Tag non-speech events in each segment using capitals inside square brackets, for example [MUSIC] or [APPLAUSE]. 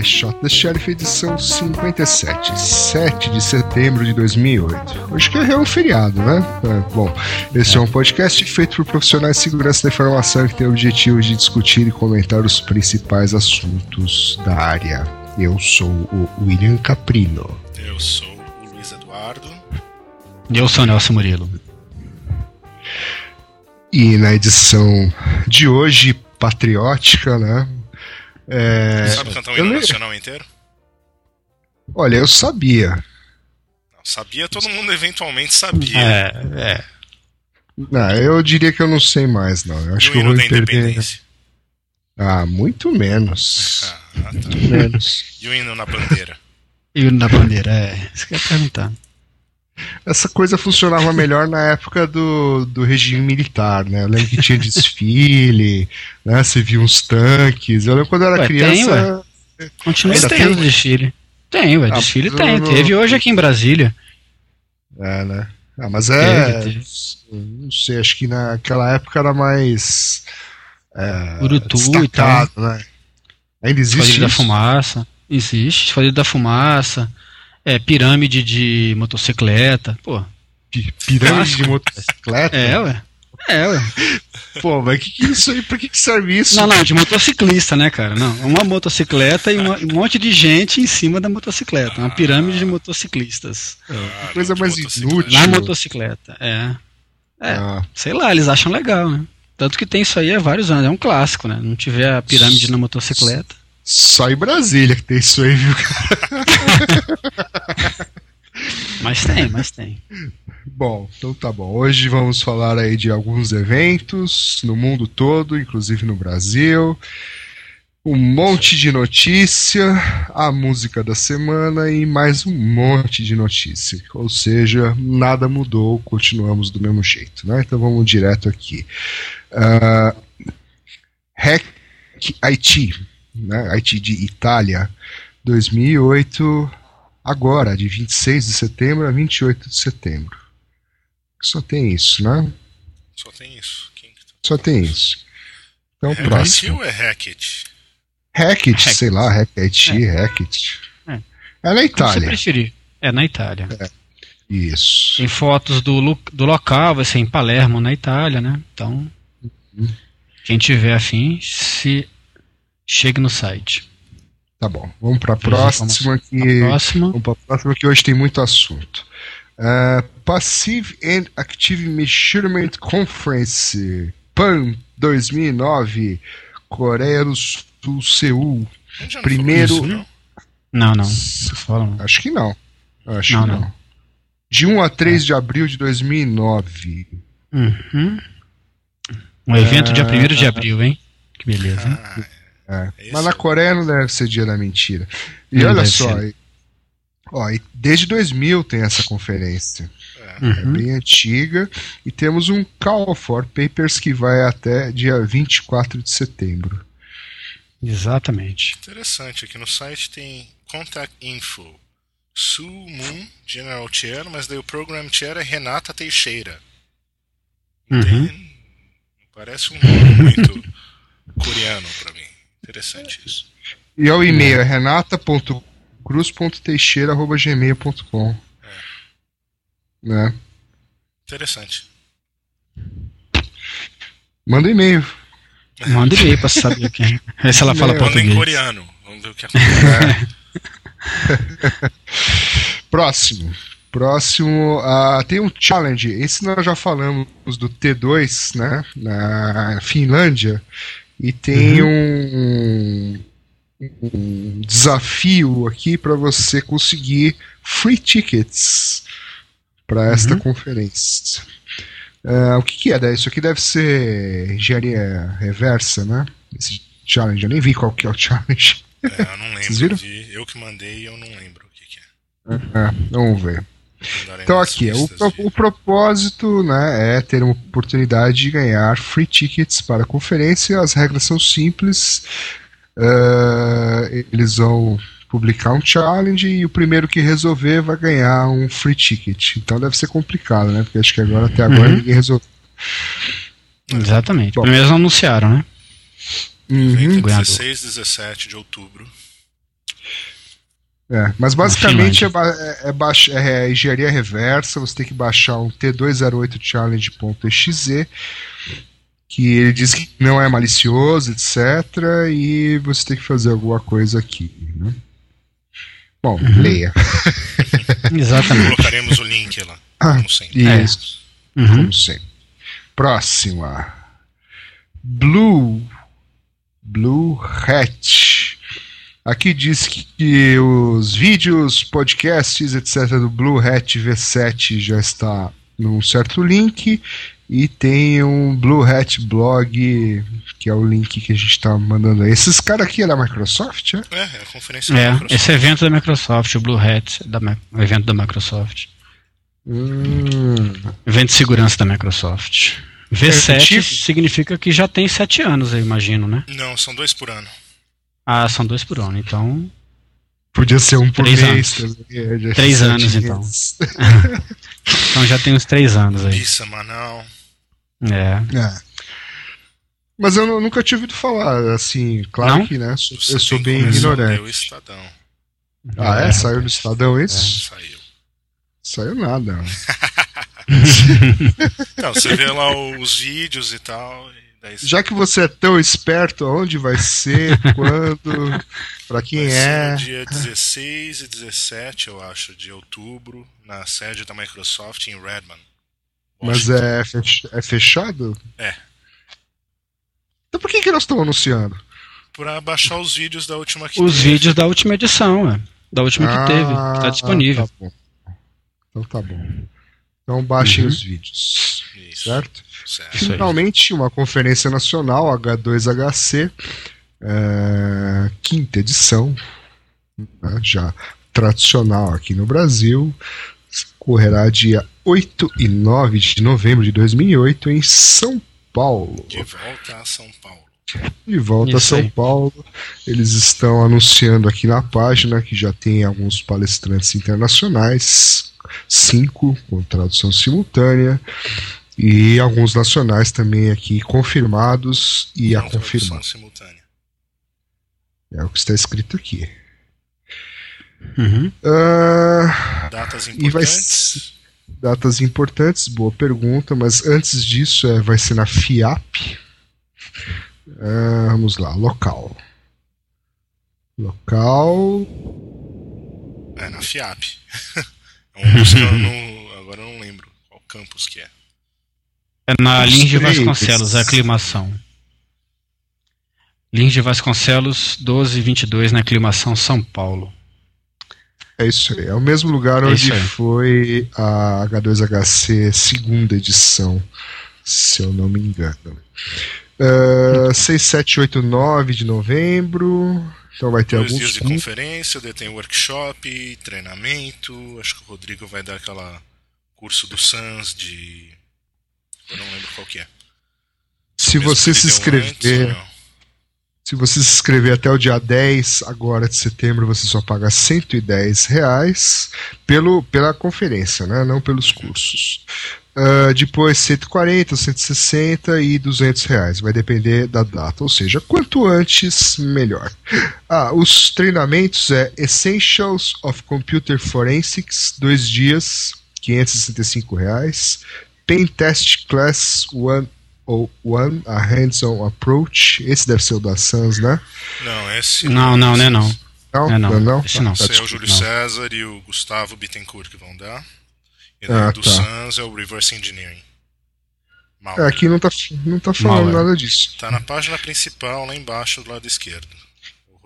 É I Shot the Sheriff, edição 57, 7 de setembro de 2008. Hoje que é um feriado, né? É, bom, esse é um podcast feito por profissionais de segurança da informação que tem o objetivo de discutir e comentar os principais assuntos da área. Eu sou o William Caprino. Eu sou o Luiz Eduardo. E eu sou o Nelson Murilo. E na edição de hoje, patriótica, né? É, Sabe cantar o hino nacional inteiro? Olha, eu sabia. Não, sabia, todo mundo eventualmente sabia. É, é. Não, eu diria que eu não sei mais, não. Eu acho e que o eu hino vou da perder. independência? Ah, muito menos. Ah, tá. Muito menos. E o hino na bandeira? [LAUGHS] E o na bandeira, é. Isso que eu ia perguntar. Essa coisa funcionava melhor na época do, do regime militar, né? Eu lembro que tinha desfile, né? Você via uns tanques. Eu lembro quando eu era Ué, criança. tem, ué. Continua Ainda tendo tem? desfile. Tem, ué, Ah, desfile tem. não- Teve hoje aqui em Brasília. É, né? Ah, mas é. Teve, teve. Não sei, acho que naquela época era mais. É, Urutu e destacado, né? Ainda existe Esquadrilha da? Fumaça. Existe. Esquadrilha da Fumaça. É, pirâmide de motocicleta. Pô, Pi- Pirâmide de Clássico. motocicleta? é, ué. É, ué. [LAUGHS] Pô, mas que que é isso aí? Pra que, que serve isso? Não, não, de motociclista, né, cara? Não, uma motocicleta e uma- um monte de gente em cima da motocicleta. Uma pirâmide de motociclistas. Ah, Que coisa de mais inútil. Na motocicleta, é. É, Ah, sei lá, eles acham legal, né? Tanto que tem isso aí há vários anos, é um clássico, né? Não tiver a pirâmide na motocicleta. só em Brasília que tem isso aí, viu, cara? [LAUGHS] [LAUGHS] Mas tem, mas tem. Bom, então tá bom. Hoje vamos falar aí de alguns eventos no mundo todo, inclusive no Brasil. Um monte de notícia, a música da semana e mais um monte de notícia. Ou seja, nada mudou, continuamos do mesmo jeito, né? Então vamos direto aqui. Ah, Hack IT, né? IT de Itália, 2008, agora, de 26 de setembro a 28 de setembro. Só tem isso, né? Só tem isso. Quem que tá? Só tem isso. Então, Hackett próximo. ou é Hackett? Hackett, Hackett. sei lá, Hackett, Hackett. É. É na Como você Itália. preferir. É na Itália. Isso. Tem fotos do, do local, vai ser em Palermo, na Itália, né? Então, quem tiver afim, se chegue no site. Tá bom. Vamos pra Veja próxima A que. próxima. Vamos pra próxima que hoje tem muito assunto. Uh, Passive and Active Measurement Conference PAN 2009 Coreia do Sul, Seul. A Primeiro- não? Não, não. Fala. Acho que não. Acho Não, que não. não. De 1 a 3 de abril de 2009. Uhum. Um evento dia 1 de abril, hein? Que beleza, hein? Ah, É. Esse Mas na é- Coreia não deve ser dia da mentira. E Não olha só, e- ó, e desde 2000 tem essa conferência. é. É Uhum. bem antiga. E temos um Call for Papers que vai até dia 24 de setembro. Exatamente. Interessante, aqui no site tem Contact Info. Su Moon, General Chair, mas daí o Program Chair é Renata Teixeira. Uhum. Tem- Parece um nome muito coreano pra mim. Interessante isso. E é o e-mail é renata.cruz.teixeira.gmail.com né? Interessante. Manda um e-mail. Manda e-mail pra saber quem. [LAUGHS] Vê se ela fala Manda Manda em português. coreano. Vamos ver o que acontece. [LAUGHS] Próximo. Próximo, ah, tem um challenge. Esse nós já falamos do T2, né? Na Finlândia. E tem um, um desafio aqui para você conseguir free tickets para esta conferência. Ah, o que, que é? né? Isso aqui deve ser engenharia reversa, né? Esse challenge. Eu nem vi qual que é o [LAUGHS] challenge. É, eu não Vocês lembro. viram? Vi, eu que mandei e eu não lembro o que, que é. Ah, vamos ver. Então aqui, o, listas pro- de- o propósito né, é ter uma oportunidade de ganhar free tickets para a conferência. As regras são simples. Ah, eles vão publicar um challenge e o primeiro que resolver vai ganhar um free ticket. Então deve ser complicado, né? Porque acho que agora até agora Uhum. ninguém resolveu. Exatamente. Bom. Pelo menos não anunciaram, né? Uhum. Evento Ganhador. 16 17 de outubro. É, mas basicamente é, é, é, baixa, é, engenharia reversa, você tem que baixar um T208challenge.exe, que ele diz que não é malicioso, etc. E você tem que fazer alguma coisa aqui. Né? Bom, uhum. leia. [LAUGHS] Exatamente. Colocaremos o link lá, como sempre. Isso, é. uhum. como sempre. Próxima. Blue. Blue Hat. Aqui diz que os vídeos, podcasts, etc. do Blue Hat V7 já está num certo link e tem um Blue Hat blog, que é o link que a gente está mandando aí. Esses caras aqui é da Microsoft, é? É, é a conferência é, da Microsoft. Esse evento da Microsoft, o Blue Hat, da, o evento da Microsoft. Hum. Evento de segurança da Microsoft. V7 é, significa que já tem sete anos, eu imagino, né? Não, são dois por ano. Ah, são dois por ano, então. Podia ser um por três mês. Anos. Também, três anos, então. [LAUGHS] então já tem uns três anos aí. Isso, semanal. É. é. Mas eu nunca tinha ouvido falar, assim, claro não? que, né? eu sou bem ignorante. O Estadão. Ah, é? é? Saiu no Estadão isso? É, saiu. Saiu nada. [LAUGHS] [LAUGHS] não, você vê lá os vídeos e tal. Já que você é tão esperto, onde vai ser, [LAUGHS] quando, para quem vai é? dia 16 e 17, eu acho, de outubro, na sede da Microsoft em Redmond. Mas é, é fechado? É. Então por que, que nós estamos anunciando? Para baixar os vídeos da última que Os teve. vídeos da última edição, é. Da última ah, que teve. Está disponível. Tá bom. Então tá bom. Então baixem uhum. os vídeos. Isso. Certo? Certo? Finalmente, uma conferência nacional, H2HC, é, quinta edição, né, já tradicional aqui no Brasil, correrá dia 8 e 9 de novembro de 2008 em São Paulo. De volta a São Paulo. De volta Isso a São aí. Paulo. Eles estão anunciando aqui na página que já tem alguns palestrantes internacionais cinco com tradução simultânea e alguns nacionais também aqui confirmados e a confirmar. Simultânea. É o que está escrito aqui. Uhum. Uh, datas importantes. datas importantes, boa pergunta, mas antes disso é, vai ser na FIAP. Uh, vamos lá, local. Local. É na FIAP. [LAUGHS] Não, agora eu não lembro qual campus que é. É na Lins de Vasconcelos, a aclimação. Lins de Vasconcelos, 1222 na aclimação São Paulo. É isso aí. É o mesmo lugar é onde foi a H2HC segunda edição, se eu não me engano. Uh, 6, 7, 8, 9 de novembro. Então vai ter Dois alguns dias de conferência, daí tem workshop, treinamento. Acho que o Rodrigo vai dar aquela curso do SANS de. Eu não lembro qual que é. Se você se inscrever. se você se inscrever até o dia 10 agora de setembro, você só paga 110 reais pelo, pela conferência, né? não pelos cursos. Uh, depois 140, 160 e 200 reais. Vai depender da data, ou seja, quanto antes, melhor. Ah, os treinamentos é Essentials of Computer Forensics, dois dias, 565 reais. Pen Test Class 1 ou One, a Hands-on Approach. Esse deve ser o da Sans, né? Não, esse não, não, não é não. Não, não, não. não? Esse não. Esse é o Júlio César e o Gustavo Bittencourt que vão dar. E ah, do tá. Sans é o Reverse Engineering. Mal. É, aqui não tá, não tá falando é. nada disso. Tá na página principal, lá embaixo do lado esquerdo.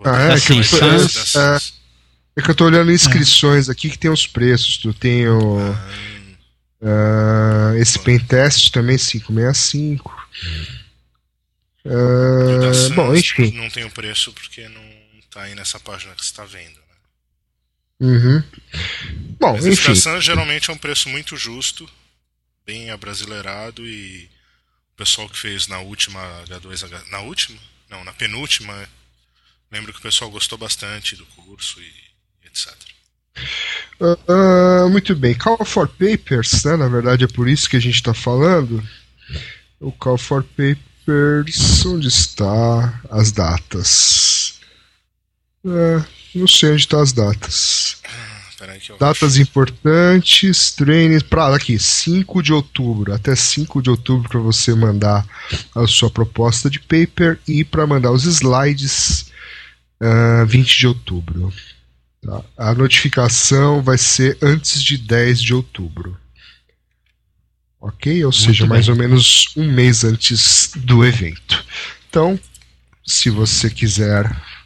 Ah, é, assim, que, Sans... é, é, que eu tô olhando inscrições aqui que tem os preços. Tu tem o. Ah. Uh, esse Pentest também 565. Uh, bom, enfim. Não tem o preço porque não tá aí nessa página que você está vendo. Uhum. Bom, Mas enfim. A geralmente é um preço muito justo, bem abrasileirado e o pessoal que fez na última H2H. Na última? Não, na penúltima. Lembro que o pessoal gostou bastante do curso e etc. Uh, muito bem. Call for Papers, né? na verdade é por isso que a gente está falando. O Call for Papers, onde está as datas? Uh, Não sei onde estão tá as datas. Eu Datas acho. importantes, treinos. Pra aqui, 5 de outubro. Até 5 de outubro para você mandar a sua proposta de paper e para mandar os slides uh, 20 de outubro. Tá? A notificação vai ser antes de 10 de outubro. Ok? Ou seja, bem. mais ou menos um mês antes do evento. Então, se você quiser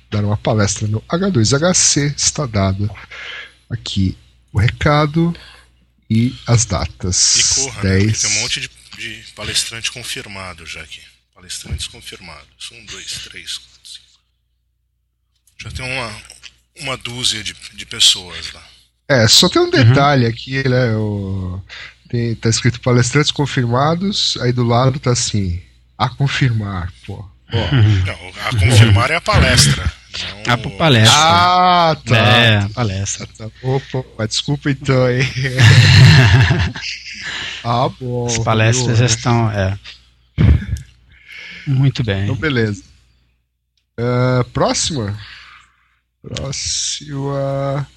dar uma palestra no H2HC, está dado aqui o recado e as datas. E corra, né? 10. Porque tem um monte de, de palestrante confirmado já aqui. Palestrantes confirmados. Um, dois, três, quatro, cinco. Já tem uma, uma dúzia de, de pessoas lá. É, só tem um detalhe aqui, né? O, tem, tá escrito palestrantes confirmados, aí do lado tá assim, a confirmar, pô. Ó. Não, a confirmar é a palestra. Não Ah, pra palestra. Ah, tá. É, palestra. Tá, Opa, desculpa então aí. [LAUGHS] ah, bom. As palestras viu? estão. É. Muito bem. Então, beleza. Ah, próxima? Próxima.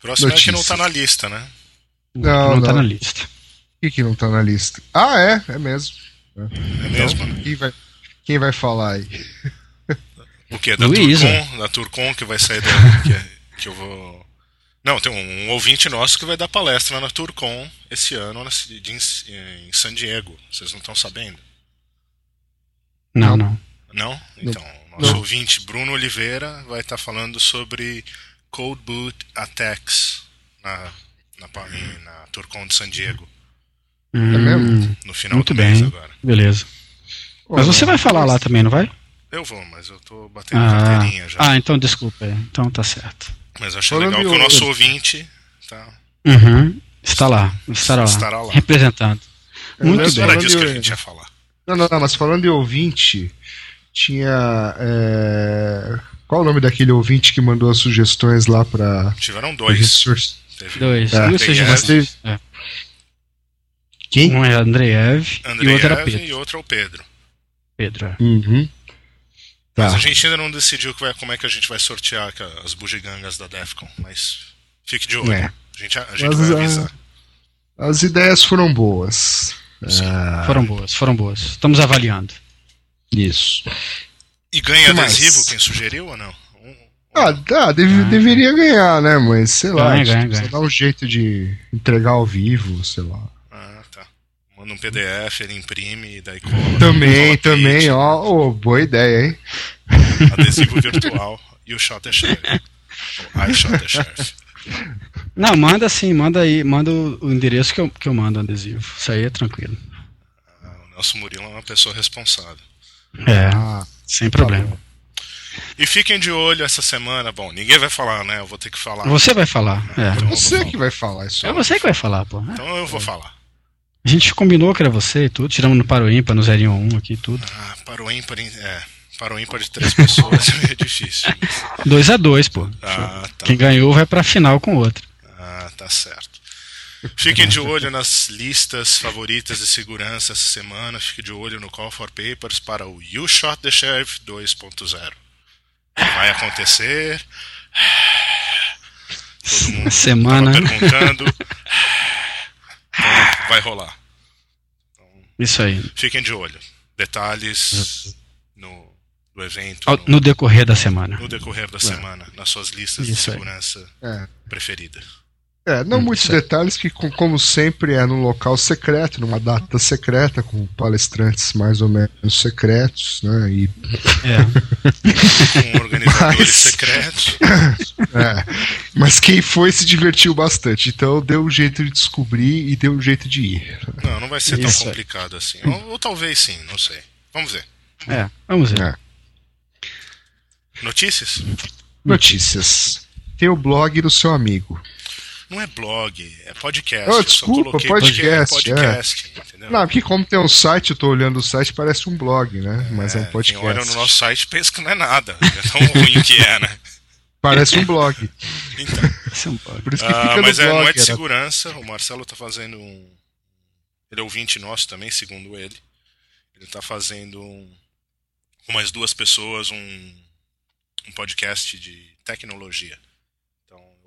Próximo é que não tá na lista, né? Não, não, tá não. na lista. O que, que não tá na lista? Ah, é, é mesmo. É mesmo, né? Quem vai, quem vai falar aí? O que? Da Luísa. Turcom, da Turcom que vai sair da. que, que eu vou. Não, tem um, um ouvinte nosso que vai dar palestra na Turcom esse ano na, de- em San Diego. Vocês não estão sabendo? Não, não. Não? Então, nosso Não. ouvinte Bruno Oliveira vai estar falando sobre Cold Boot Attacks na, na, em- na Turcom de San Diego, É mesmo? no final Muito do mês bem. agora. Beleza. Mas você vai falar lá também, não vai? Eu vou, mas eu tô batendo Ah, carteirinha já. ah então desculpa. é. Então tá certo. Mas achei Falando legal que o nosso ouvinte tá. Uhum. Está lá. Estará lá. Estará lá. Representando. É, Muito mas bem. Era disso que a gente ia falar. Não, não, não, mas falando de ouvinte, tinha. é, Qual o nome daquele ouvinte que mandou as sugestões lá pra. Tiveram dois. Teve Dois. É. Um você. É. Quem? Um é Andreev e o outro era Pedro. e outro é o Pedro. Pedro. é. Uhum. Tá. Mas a gente ainda não decidiu que vai- como é que a gente vai sortear as bugigangas da Defcon, mas fique de olho. É. A gente, a gente Mas, vai ah, avisar. As ideias foram boas. Ah, Foram boas, foram boas. Estamos avaliando. Isso. E ganha que mais? adesivo quem sugeriu ou não? Um- Ah, dá, deve- Ah. deveria ganhar, né? Mas sei lá, Ganha, dar um jeito de entregar ao vivo, sei lá. Ah, tá. Manda um PDF, ele imprime e daí cola. [LAUGHS] Também, cola também, kit, ó, ô, boa ideia, hein? Adesivo [LAUGHS] virtual e o shot é sheriff. O iShot é sheriff. Não, manda sim, manda aí, manda o, o endereço que eu, que eu mando o adesivo. Isso aí é tranquilo. Ah, O Nelson Murilo é uma pessoa responsável. É, Ah, sem problema. E fiquem de olho essa semana. Bom, ninguém vai falar, né? Eu vou ter que falar. Você vai falar. É. Então eu vou você falar. que vai falar isso. É você que vai falar, pô. Então eu vou falar. A gente combinou que era você e tudo, tiramos no Paro Ímpar, no 0 1 aqui e tudo. Ah, para o ímpar, é, para o ímpar de três pessoas [LAUGHS] é meio difícil. 2 a 2 pô. Ah, tá. Quem ganhou vai pra final com o outro. Ah, tá certo. Fiquem de olho nas listas favoritas de segurança essa semana. Fique de olho no Call for Papers para o You Shot the Sheriff 2.0. Vai acontecer. Todo mundo Semana. tava perguntando. Então, vai rolar. Isso aí. Fiquem de olho. Detalhes no, no evento, no, No decorrer da semana. no decorrer da semana, nas suas listas de Isso aí. segurança É. preferidas. É, não Hum, muitos detalhes, que com- como sempre é num local secreto, numa data secreta, com palestrantes mais ou menos secretos, né? E, É. [LAUGHS] Com organizadores Mas- secretos. [LAUGHS] é, mas quem foi se divertiu bastante, então deu um jeito de descobrir e deu um jeito de ir. Não, não vai ser Isso tão aí. complicado assim. Ou, ou talvez sim, não sei. Vamos ver. É. Vamos ver. É. Notícias? Notícias. Tem o blog do seu amigo. Não é blog, é podcast. Oh, Eu só desculpa, coloquei podcast, é podcast, entendeu? Não, porque como tem um site, eu tô olhando o site, parece um blog, né? Mas é, um Quem podcast. olha no nosso site pensa que não é nada. [LAUGHS] É tão ruim que é, né? Parece um blog. Então, é um. Por isso que ah, fica mas no é, blog. não é de era- segurança. O Marcelo tá fazendo um. Ele é ouvinte nosso também, segundo ele. Ele tá fazendo um... com mais duas pessoas um, um podcast de tecnologia.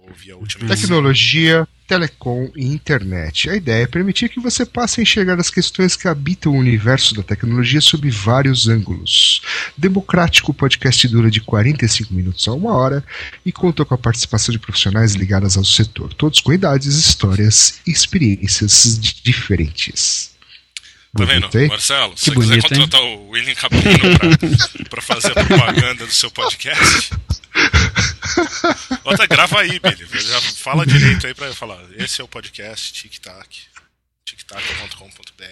Então, eu ouvi a última Tecnologia, telecom e internet. A ideia é permitir que você passe a enxergar as questões que habitam o universo da tecnologia sob vários ângulos. Democrático, o podcast dura de 45 minutos a uma hora e conta com a participação de profissionais ligadas ao setor, todos com idades, histórias e experiências diferentes. Tá vendo, Gostei? Marcelo? Que Se você bonito, quiser contratar o William Capino pra, pra fazer a propaganda do seu podcast, bota, grava aí, Billy. Já fala direito aí pra eu falar. Esse é o podcast Tic Tac. tictac.com.br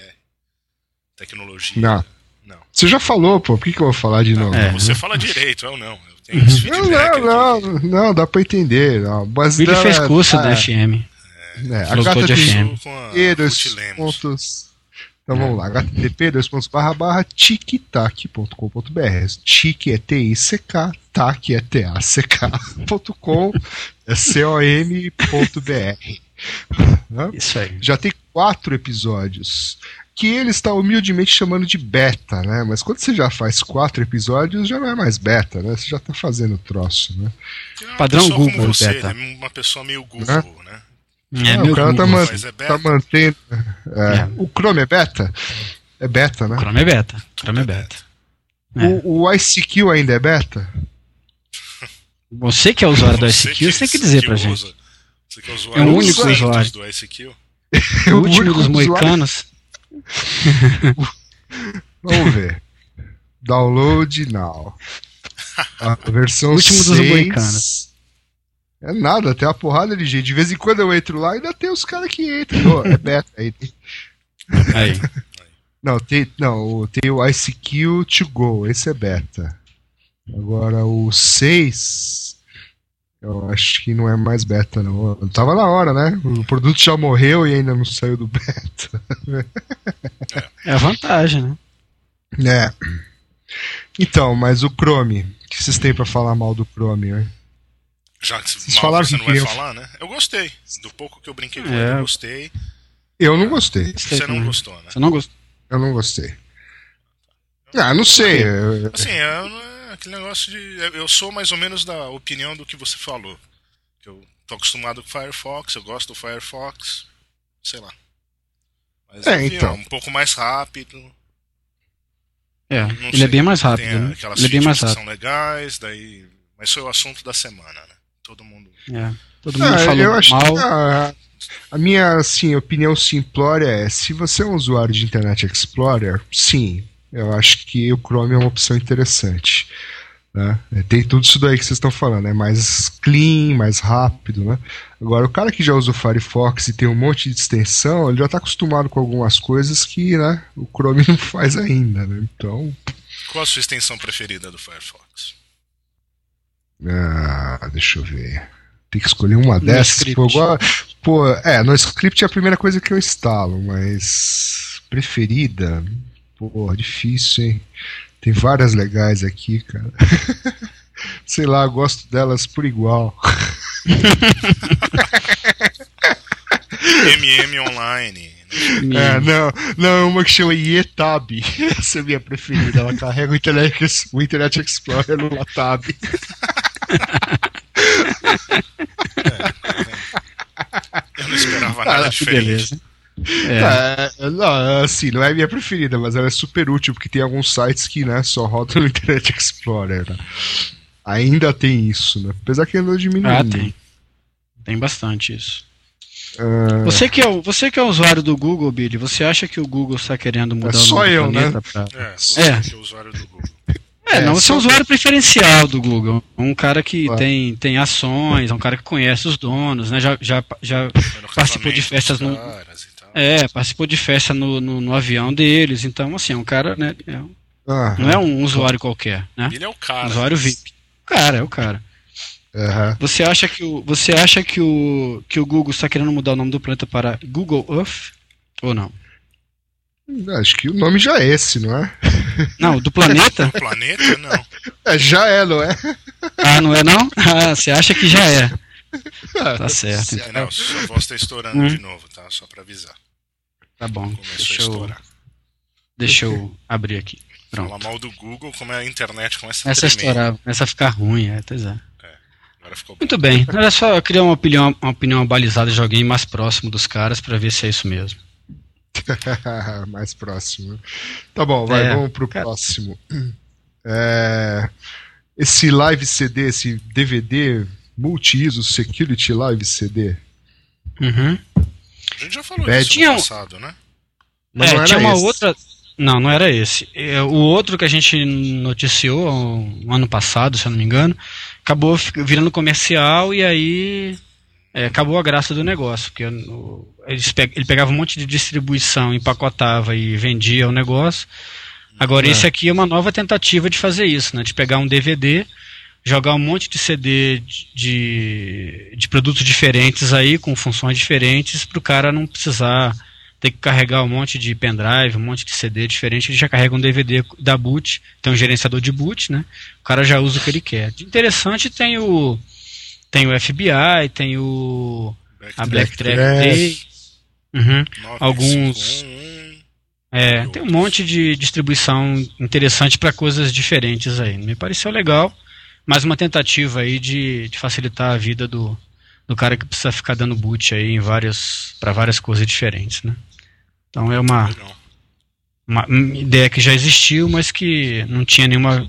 Tecnologia. Não. Não. Você já falou, pô, por que, que eu vou falar de novo? É. Você fala direito, eu não. Eu tenho esse Não, feedback. não, aqui. não, não, dá pra entender. Não. Mas Billy fez curso ah, da FM. É, a Flow gata Code tem FM. Isso com a e Lemos. pontos. Então vamos lá, http dois pontos barra barra tictac.com.br. Tic é T-I-C-K, tac é T-A-C-K.com, é C-O-M.br. Né? Isso aí. Já tem quatro episódios. Que ele está humildemente chamando de beta, né? Mas quando você já faz quatro episódios, já não é mais beta, né? Você já tá fazendo o troço, né? É Padrão Google, como você, beta. ele é uma pessoa meio Google, né? É, Ah, meu o cara tá, man- é tá mantendo. é. É. O Chrome é beta? É beta, né? Chrome é beta. Chrome é beta. É. O, o ICQ ainda é beta? Você que é usuário do ICQ, você tem que dizer pra usa- gente. Você que é É usuário [LAUGHS] [LAUGHS] o dos único usuário. do ICQ. O último dos moicanos. [LAUGHS] Vamos ver. Download now. A versão Último dos 6. moicanos. É nada, tem uma porrada de gente. De vez em quando eu entro lá e ainda tem os caras que entram. É beta aí. Aí. Não, tem, não, o- tem o ICQ to go, esse é beta. Agora o 6, eu acho que não é mais beta, não. Tava na hora, né? O produto já morreu e ainda não saiu do beta. É a vantagem, né? É. Então, mas o Chrome, o que vocês têm pra falar mal do Chrome, né? Já que Vocês mal falaram você que não vai queriam- falar, né? Eu gostei. Do pouco que eu brinquei com É. ele, eu gostei. Eu não gostei. Você não também. gostou, né? Você não gostou? Eu não gostei. Ah, não sei. eu- Assim, é, é aquele negócio de. Eu sou mais ou menos da opinião do que você falou. Eu tô acostumado com o Firefox, eu gosto do Firefox. Sei lá. Mas É, enfim, então. um pouco mais rápido. É, Não ele sei. é bem mais Tem rápido, né? aquelas Ele é bem mais rápido. são legais, daí. Mas foi o assunto da semana, né? Todo mundo. É. Todo mundo Ah, falou eu acho mal. que a, a minha assim, opinião simplória é: se você é um usuário de Internet Explorer, sim, eu acho que o Chrome é uma opção interessante. Né? É, Tem tudo isso daí que vocês estão falando, é mais clean, mais rápido. Né? Agora, o cara que já usa o Firefox e tem um monte de extensão, ele já está acostumado com algumas coisas que né, o Chrome [LAUGHS] não faz ainda. Né? Então, Qual a sua extensão preferida do Firefox? Ah, deixa eu ver. Tem que escolher uma No dessas. script. Pô, agora- pô, é, no script é a primeira coisa que eu instalo, mas preferida, pô, difícil, hein? Tem várias legais aqui, cara. [LAUGHS] Sei lá, gosto delas por igual. MM Online. né? É, não, não, uma que chama Yetab. [LAUGHS] Essa é a minha preferida. Ela carrega o Internet, o Internet Explorer no Tab. [LAUGHS] Eu não esperava Ah, nada diferente. beleza. É. É, não, assim, não é a minha preferida, mas ela é super útil, porque tem alguns sites que né, só rodam no Internet Explorer. né? Ainda tem isso, né? Apesar que andou diminuindo. Ah, tem. Tem bastante isso. Ah, Você que, é, o- você que é usuário do Google, Billy, você acha que o Google está querendo mudar É o só nome do eu, planeta pra... É, você É. que é usuário do Google. É, É, não, você é um usuário preferencial do Google. Um cara que Claro. tem, tem ações, é um cara que conhece os donos, né? Já, já, já Participou de festas no- é, participou de festa no, no, no avião deles. Então, assim, é um cara, né? é um- ah, não é um usuário qualquer, né? Ele é o Um cara. usuário VIP. O cara, é o cara. aham. Você acha que o, você acha que o, que o Google está querendo mudar o nome do planeta para Google Earth? Ou não? Acho que o nome já é esse, não é? [LAUGHS] Não, do planeta? O planeta, não. É, já é, não é? Ah, não é não? Ah, você acha que já é. Tá certo. É, não, sua voz tá estourando Hum. de novo, tá? Só pra avisar. Tá bom. Começou Deixa a eu, estourar. Deixa eu abrir aqui. Pronto. Falar mal do Google, como é a internet começa a Começa a estourar, começa a ficar ruim, é, pois é. Muito bem. Era só criar uma opinião, uma opinião balizada de alguém mais próximo dos caras para ver se é isso mesmo. [LAUGHS] mais próximo. Tá bom, vai, é, vamos pro cara... próximo. [CLEARS THROAT] É, esse live CD, esse DVD multi-ISO Security Live CD. Uhum. A gente já falou é, disso no passado, né? Mas é, tinha uma esse. outra. Não, não era esse. É, o outro que a gente noticiou um ano passado, se eu não me engano, acabou virando comercial e aí é, acabou a graça do negócio. Porque ele pegava um monte de distribuição, empacotava e vendia o negócio. Agora, é. esse aqui é uma nova tentativa de fazer isso, né? De pegar um DVD, jogar um monte de CD de, de produtos diferentes aí, com funções diferentes, para o cara não precisar ter que carregar um monte de pendrive, um monte de CD diferente, ele já carrega um DVD da boot, tem um gerenciador de boot, né? O cara já usa o que ele quer. De interessante tem o tem o FBI, tem o Black a Black Track uhum, alguns é, tem um monte de distribuição interessante para coisas diferentes aí. Me pareceu legal, mais uma tentativa aí de, de facilitar a vida do, do cara que precisa ficar dando boot aí em várias para várias coisas diferentes, né? Então é uma, uma ideia que já existiu, mas que não tinha nenhuma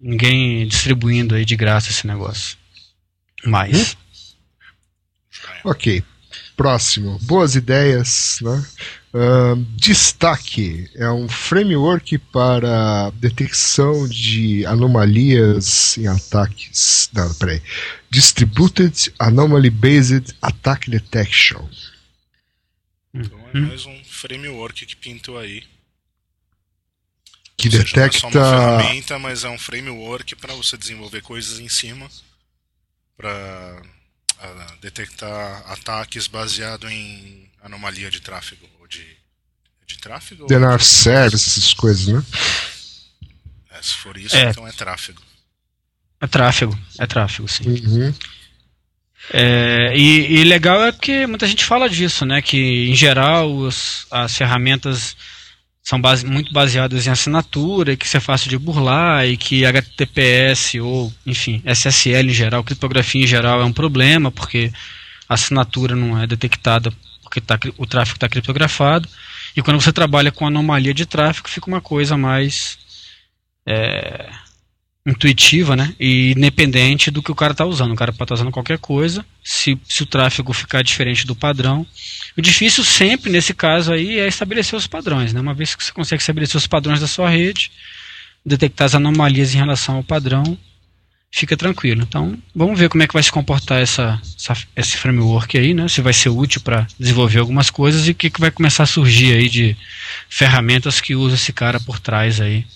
ninguém distribuindo aí de graça esse negócio. Mais. Ok. Próximo. Boas ideias, né? Uh, destaque é um framework para detecção de anomalias em ataques. Não, peraí. Distributed Anomaly Based Attack Detection. Então é mais um framework que pintou aí. Que Ou detecta. Seja, não é só uma ferramenta, mas é um framework para você desenvolver coisas em cima para detectar ataques baseado em anomalia de tráfego ou de, de tráfego. Denial service, essas coisas, né? É, se for isso, é. então é tráfego. É tráfego, é tráfego, sim. Uhum. É, e, e, legal é porque muita gente fala disso, né? Que em geral os, as ferramentas são base, muito baseadas em assinatura, que isso é fácil de burlar e que HTTPS ou, enfim, SSL em geral, criptografia em geral é um problema porque a assinatura não é detectada porque tá, o tráfego está criptografado. E quando você trabalha com anomalia de tráfego, fica uma coisa mais é, intuitiva, né? E independente do que o cara está usando. O cara pode estar tá usando qualquer coisa. Se, se o tráfego ficar diferente do padrão. O difícil sempre, nesse caso aí, é estabelecer os padrões, né? Uma vez que você consegue estabelecer os padrões da sua rede, detectar as anomalias em relação ao padrão, fica tranquilo. Então, vamos ver como é que vai se comportar essa, essa esse framework aí, né? Se vai ser útil para desenvolver algumas coisas e o que, que vai começar a surgir aí de ferramentas que usa esse cara por trás aí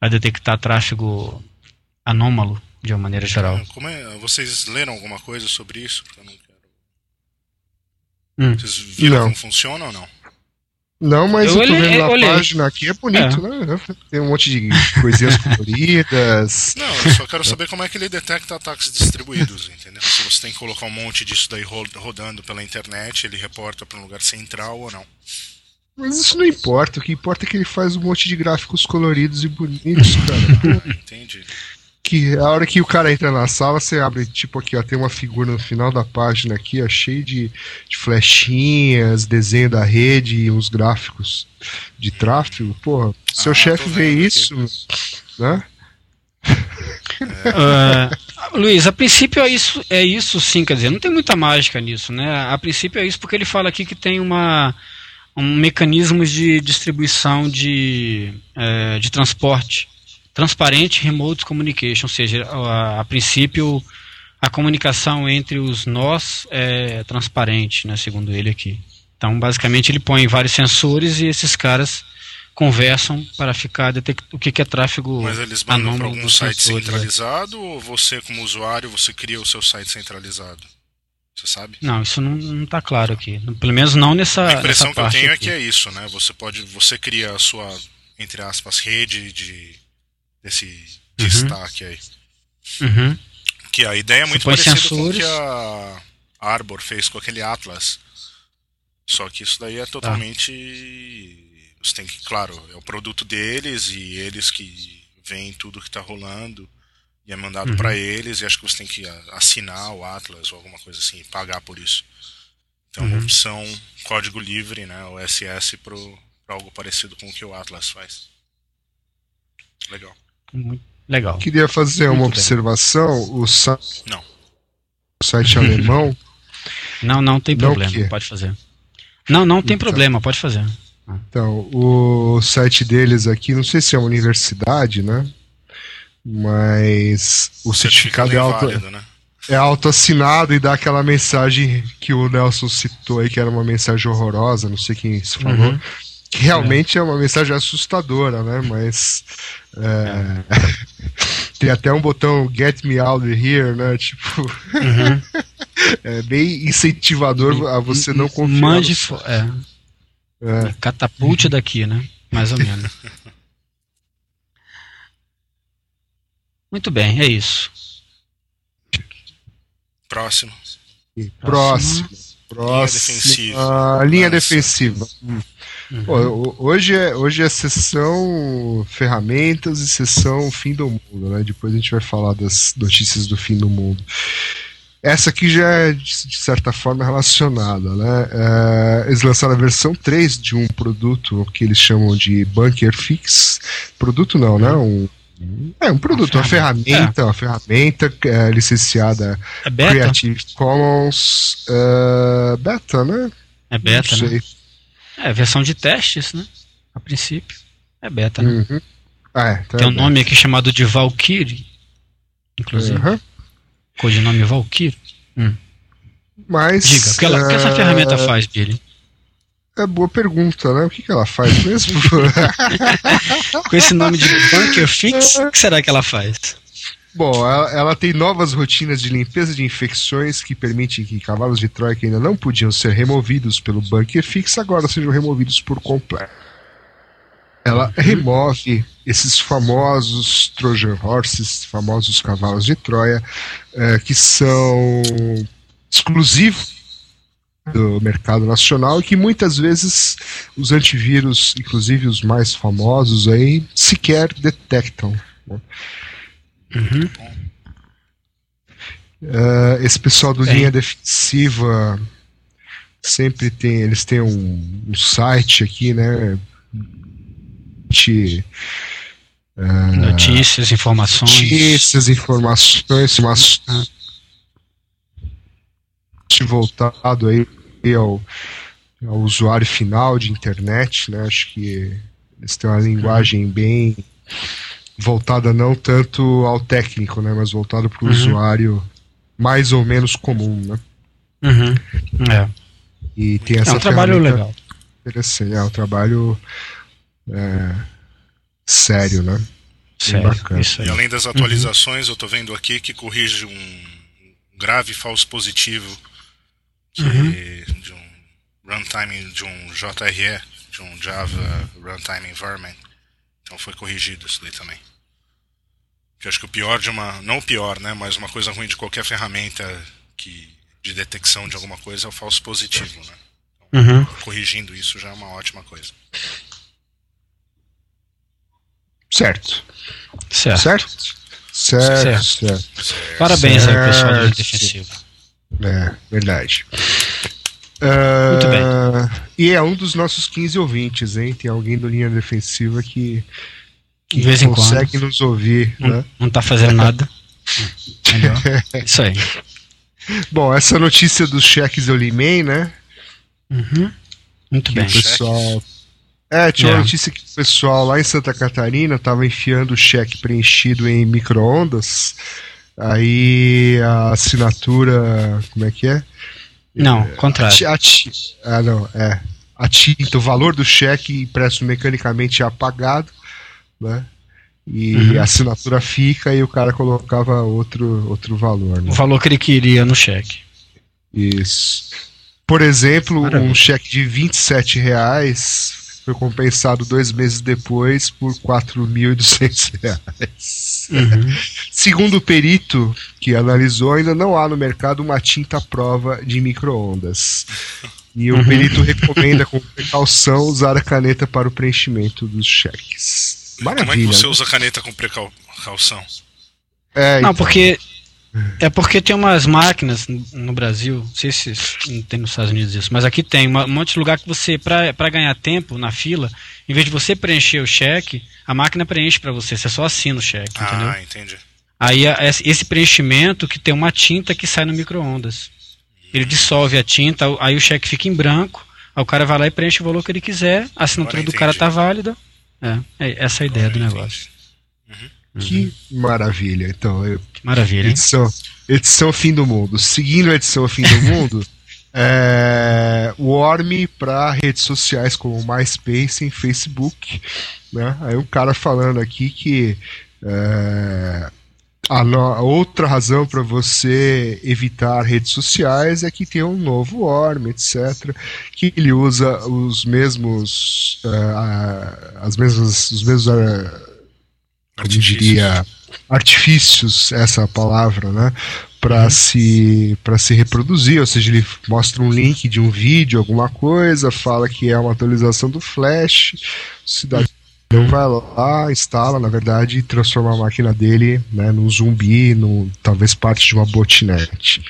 a detectar tráfego anômalo de uma maneira geral. Como é, vocês leram alguma coisa sobre isso? Porque eu não quero. Hum. Vocês viram não. como funciona ou não? Não, mas eu, eu tô vendo na olhei. página aqui, é bonito, é. né? Tem um monte de coisinhas coloridas. [LAUGHS] Não, eu só quero saber como é que ele detecta ataques distribuídos, entendeu? Se você tem que colocar um monte disso daí rodando pela internet, ele reporta para um lugar central ou não. Mas isso não importa, o que importa é que ele faz um monte de gráficos coloridos e bonitos, cara. [LAUGHS] Entendi que a hora que o cara entra na sala, você abre, tipo aqui, ó, tem uma figura no final da página aqui, ó, cheio de, de flechinhas, desenho da rede e uns gráficos de tráfego. Porra, seu ah, chefe vê isso, aqui. né? Uh, Luiz, a princípio é isso, é isso sim, quer dizer, não tem muita mágica nisso, né? A princípio é isso porque ele fala aqui que tem uma um mecanismo de distribuição de, é, de transporte transparente remote communication, ou seja, a, a, princípio a comunicação entre os nós é transparente, né, segundo ele aqui. Então, basicamente, ele põe vários sensores e esses caras conversam para ficar detect... o que, que é tráfego Mas eles mandam para algum site sensores, né? centralizado né? ou você, como usuário, você cria o seu site centralizado? Você sabe? Não, isso não está claro aqui. Pelo menos não nessa. A impressão que eu tenho é aqui. é que é isso, né? Você pode, você cria a sua, entre aspas, rede de desse uhum. destaque aí. Uhum. Que a ideia é muito parecida sensores. com o que a Arbor fez com aquele Atlas. Só que isso daí é totalmente você tem que, claro, é o produto deles e eles que veem tudo que está rolando e é mandado uhum. para eles e acho que você tem que assinar o Atlas ou alguma coisa assim, pagar por isso. Então, uhum. uma opção código livre, né, o SS para algo parecido com o que o Atlas faz. Legal. Muito legal. Queria fazer Muito uma bem. observação. O, sa não. o site alemão. [LAUGHS] Não, não tem problema, não pode fazer. Não, não tem então, problema, pode fazer. Então, o site deles aqui, não sei se é uma universidade, né? Mas o certificado é auto, válido, né? é autoassinado e dá aquela mensagem que o Nelson citou aí, que era uma mensagem horrorosa, não sei quem se falou. Uhum. Que realmente é. é. uma mensagem assustadora, né? Mas. É, [LAUGHS] tem até um botão Get Me Out of Here, né? Tipo. Uhum. [LAUGHS] é bem incentivador a você não confiar. Mande. É. É. Catapulte daqui, né? Mais ou menos. [LAUGHS] Muito bem, é isso. Próximo. Próximo. Próximo. Linha defensiva. linha defensiva. Uhum. Pô, hoje, é, hoje é sessão ferramentas e sessão fim do mundo, né? Depois a gente vai falar das notícias do fim do mundo. Essa aqui já é, de certa forma, relacionada. Né? É, eles lançaram a versão 3 de um produto que eles chamam de Bunker Fix. Produto não, né? Um, é um produto, uma ferramenta, uma ferramenta, é, licenciada é beta? Creative Commons uh, beta, né? É beta, né? É versão de testes, né? A princípio. É beta, né? Uhum. Ah, é, então Tem é um beta. nome aqui chamado de Valkyrie, inclusive. Uhum. Codinome Valkyrie. Hum. Mas. Diga, o que, ela, que essa ferramenta é, faz, Billy? É boa pergunta, né? O que, que ela faz mesmo? [LAUGHS] Com esse nome de Bunker Fix, o que será que ela faz? Bom, ela, ela, tem novas rotinas de limpeza de infecções que permitem que cavalos de Troia que ainda não podiam ser removidos pelo Bunker Fix agora sejam removidos por completo. Ela uhum. remove esses famosos Trojan Horses, famosos cavalos de Troia, é, que são exclusivos do mercado nacional e que muitas vezes os antivírus, inclusive os mais famosos aí, sequer detectam. Né? Uhum. Uh, esse pessoal do linha defensiva sempre tem, eles têm um, um site aqui, né? De, Uh, notícias, informações. Notícias, informações, mas voltado aí ao, ao, usuário final de internet, né? Acho que eles têm uma linguagem bem voltada não tanto ao técnico, né? Mas voltada para o uhum. usuário mais ou menos comum, né? Uhum. É. E tem essa é um trabalho legal. Interessante, é um trabalho é, sério, né? Sério. E além das atualizações, uhum. eu estou vendo aqui que corrige um grave falso positivo que uhum. de um runtime de um JRE, de um Java Runtime Environment. Então foi corrigido isso daí também. Que acho que o pior de uma. Não o pior, né? Mas uma coisa ruim de qualquer ferramenta que, de detecção de alguma coisa é o falso positivo, né? Então, uhum. Corrigindo isso já é uma ótima coisa. Certo. Certo. Certo? Certo. certo. certo. Parabéns certo. aí, pessoal do defensivo. É, verdade. Uh, Muito bem. E é um dos nossos 15 ouvintes, hein? Tem alguém do Linha Defensiva que, que de vez em consegue quando. nos ouvir. Não, né? não tá fazendo nada. [LAUGHS] Isso aí. Bom, essa notícia dos cheques eu limei, né? Uhum. Muito que bem. O pessoal é, tinha uma notícia que o pessoal lá em Santa Catarina estava enfiando o cheque preenchido em micro-ondas. Aí a assinatura. Como é que é? Não, é, contrário. A, a, ah, não, é. A tinta, o valor do cheque impresso mecanicamente é apagado, né? E uhum. a assinatura fica e o cara colocava outro, outro valor. Né? O valor que ele queria no cheque. Isso. Por exemplo, Maravilha. um cheque de 27 reais foi compensado dois meses depois por 4.200 reais. Uhum. Segundo o perito que analisou, ainda não há no mercado uma tinta prova de microondas. E o uhum. perito recomenda com precaução usar a caneta para o preenchimento dos cheques. Maravilha. Como é que você né? usa a caneta com precaução? É, não, então. porque é porque tem umas máquinas no Brasil, não sei se não tem nos Estados Unidos isso, mas aqui tem um monte de lugar que você, para ganhar tempo na fila, em vez de você preencher o cheque, a máquina preenche para você, você só assina o cheque, ah, entendeu? Ah, entendi. Aí esse preenchimento que tem uma tinta que sai no micro-ondas. Ele dissolve a tinta, aí o cheque fica em branco, aí o cara vai lá e preenche o valor que ele quiser, a assinatura do cara tá válida. É, é essa é a ideia Agora do negócio. Uhum. Que maravilha. Então, eu, maravilha. Edição, edição Fim do Mundo. Seguindo a edição Fim do [LAUGHS] Mundo, é, Worm para redes sociais como MySpace e Facebook. Né? Aí um cara falando aqui que é, a, no, a, outra razão para você evitar redes sociais é que tem um novo Worm, etc. Que ele usa os mesmos, uh, as mesmas, os mesmos uh, como diria, artifícios, essa palavra, né? Para uhum. se, para se reproduzir, ou seja, ele mostra um link de um vídeo, alguma coisa, fala que é uma atualização do Flash, cidadão uhum. vai lá, instala, na verdade, e transforma a máquina dele né, num zumbi, no, talvez parte de uma botnet.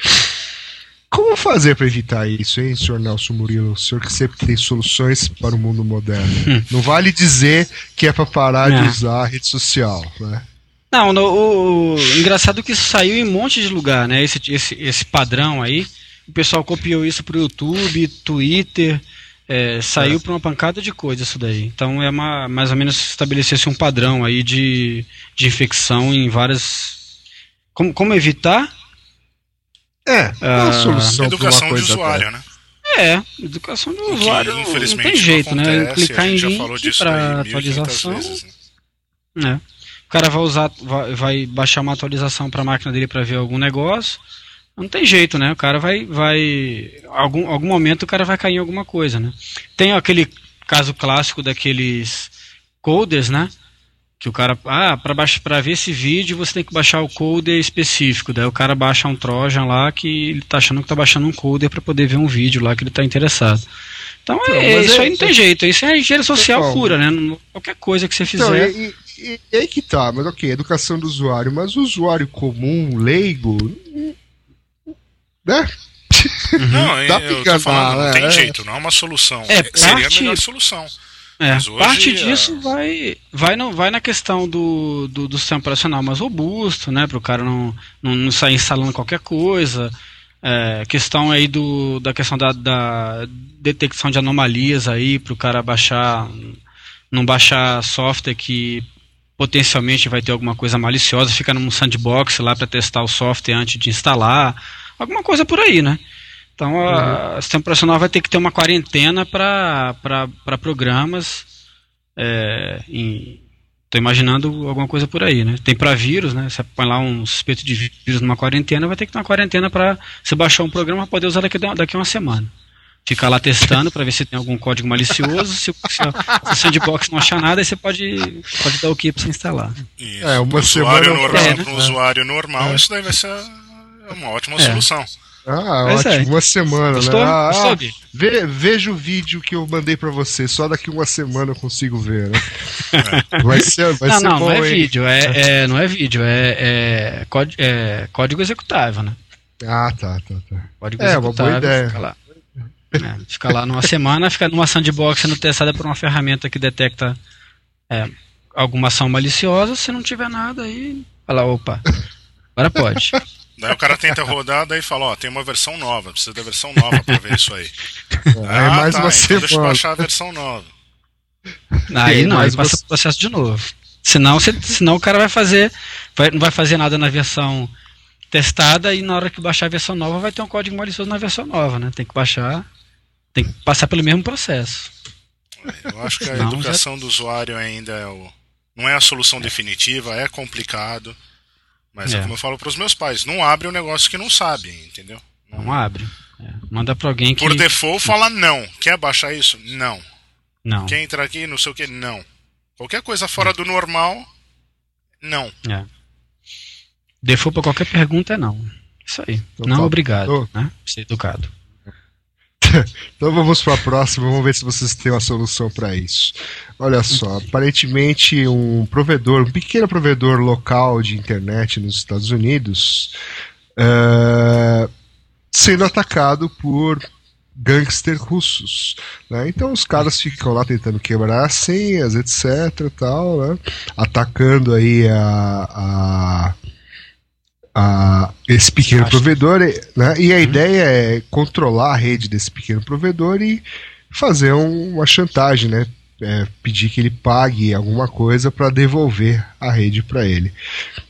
Como fazer para evitar isso, hein, senhor Nelson Murilo? O senhor que sempre tem soluções para o mundo moderno. Hum. Não vale dizer que é para parar é. de usar a rede social, né? Não, no, o, o, engraçado é que isso saiu em um monte de lugar, né? Esse, esse, esse padrão aí. O pessoal copiou isso para o YouTube, Twitter, é, saiu é. para uma pancada de coisa isso daí. Então é uma, mais ou menos estabelecer-se um padrão aí de, de infecção em várias. Como, como evitar? É, uma ah, solução educação de usuário, né? É, educação do usuário não tem jeito, né? acontece, né? Clicar em link para atualização. Vezes, né? É. O cara vai usar, vai, vai baixar uma atualização para a máquina dele para ver algum negócio. Não tem jeito, né? O cara vai, vai, algum, algum momento o cara vai cair em alguma coisa, né? Tem aquele caso clássico daqueles coders, né? Que o cara, ah, para para ver esse vídeo você tem que baixar o coder específico. Daí o cara baixa um Trojan lá que ele tá achando que tá baixando um coder para poder ver um vídeo lá que ele tá interessado. Então é, isso é, aí não tem jeito, isso é engenharia social pura, né? Qualquer coisa que você então, fizer. Então, e, e, e, aí que tá, mas ok, educação do usuário, mas o usuário comum, leigo, né? Não, [LAUGHS] Dá eu, eu tô falando, não tem é. jeito, não é uma solução. É, Seria a melhor solução. É, hoje, parte disso é... vai, vai, não, vai na questão do, do, do sistema operacional mais robusto, né? Para o cara não, não, não, sair instalando qualquer coisa. É, questão aí do, da questão da, da detecção de anomalias aí, para o cara baixar, não baixar software que potencialmente vai ter alguma coisa maliciosa, fica num sandbox lá para testar o software antes de instalar, alguma coisa por aí, né? Então, a, uhum. sistema operacional vai ter que ter uma quarentena para programas. Estou é, imaginando alguma coisa por aí, né? Tem para vírus, né? Você põe lá um suspeito de vírus numa quarentena, vai ter que ter uma quarentena para você baixar um programa para poder usar daqui, daqui a uma semana. Ficar lá testando para ver se tem algum código malicioso. se, se, se o sandbox não achar nada, aí você pode, pode dar o que para você instalar. Isso. É, uma semana. Normal, é, né? Um usuário normal, é. isso daí vai ser uma ótima é. solução. Ah, Mas ótimo. É. Uma semana, Gostou? né? Ah, ah, ve, veja o vídeo que eu mandei para você. Só daqui uma semana eu consigo ver, né? [LAUGHS] vai ser, vai não, ser não, bom, não é hein? vídeo. É, é, não é vídeo. É, é, código, é código executável, né? Ah, tá, tá, tá. Código é, uma boa ideia. Fica lá. É, fica lá numa semana, fica numa sandbox sendo testada por uma ferramenta que detecta é, alguma ação maliciosa. Se não tiver nada, aí fala, opa, agora pode. [LAUGHS] Daí o cara tenta rodar, daí fala, ó, tem uma versão nova, precisa da versão nova pra ver isso aí. [LAUGHS] ah, é mais tá, uma então deixa eu baixar a versão nova. Aí não, aí passa o processo de novo. Senão, se, senão o cara vai fazer, vai, não vai fazer nada na versão testada e na hora que baixar a versão nova vai ter um código malicioso na versão nova, né? Tem que baixar, tem que passar pelo mesmo processo. Eu acho que a não, educação já... do usuário ainda é o, não é a solução definitiva, é complicado. Mas é, é como eu falo para os meus pais, não abre um negócio que não sabe, entendeu? Não, não abre. É. Manda para alguém que. Por default fala não. Quer baixar isso? Não. Não. Quer entrar aqui? Não sei o que? Não. Qualquer coisa fora do normal, não. É. Default para qualquer pergunta é não. Isso aí. Então, não, tá. obrigado. Né? Ser educado. [LAUGHS] então vamos para a próxima, vamos ver se vocês têm uma solução para isso. Olha só, aparentemente um provedor, um pequeno provedor local de internet nos Estados Unidos, uh, sendo atacado por gangster russos, né? Então os caras ficam lá tentando quebrar senhas, etc, tal, né? Atacando aí a, a, a esse pequeno Acho. provedor, né? E a hum. ideia é controlar a rede desse pequeno provedor e fazer um, uma chantagem, né? É, pedir que ele pague alguma coisa para devolver a rede para ele.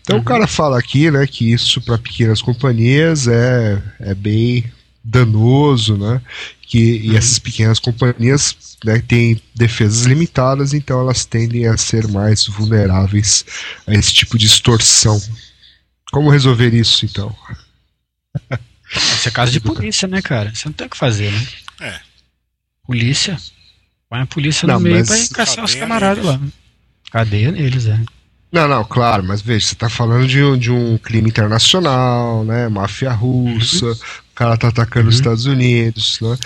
Então uhum. o cara fala aqui, né, que isso para pequenas companhias é, é bem danoso, né? Que, e uhum. essas pequenas companhias né, têm defesas limitadas, então elas tendem a ser mais vulneráveis a esse tipo de extorsão. Como resolver isso, então? Isso é caso de polícia, né, cara? Você não tem o que fazer, né? É. Polícia. Põe a polícia não, no meio pra encaixar os camaradas lá. Cadeia neles, é. Não, não, claro, mas veja, você está falando de um, de um crime internacional, né? Máfia russa, uhum. o cara tá atacando uhum. os Estados Unidos, né?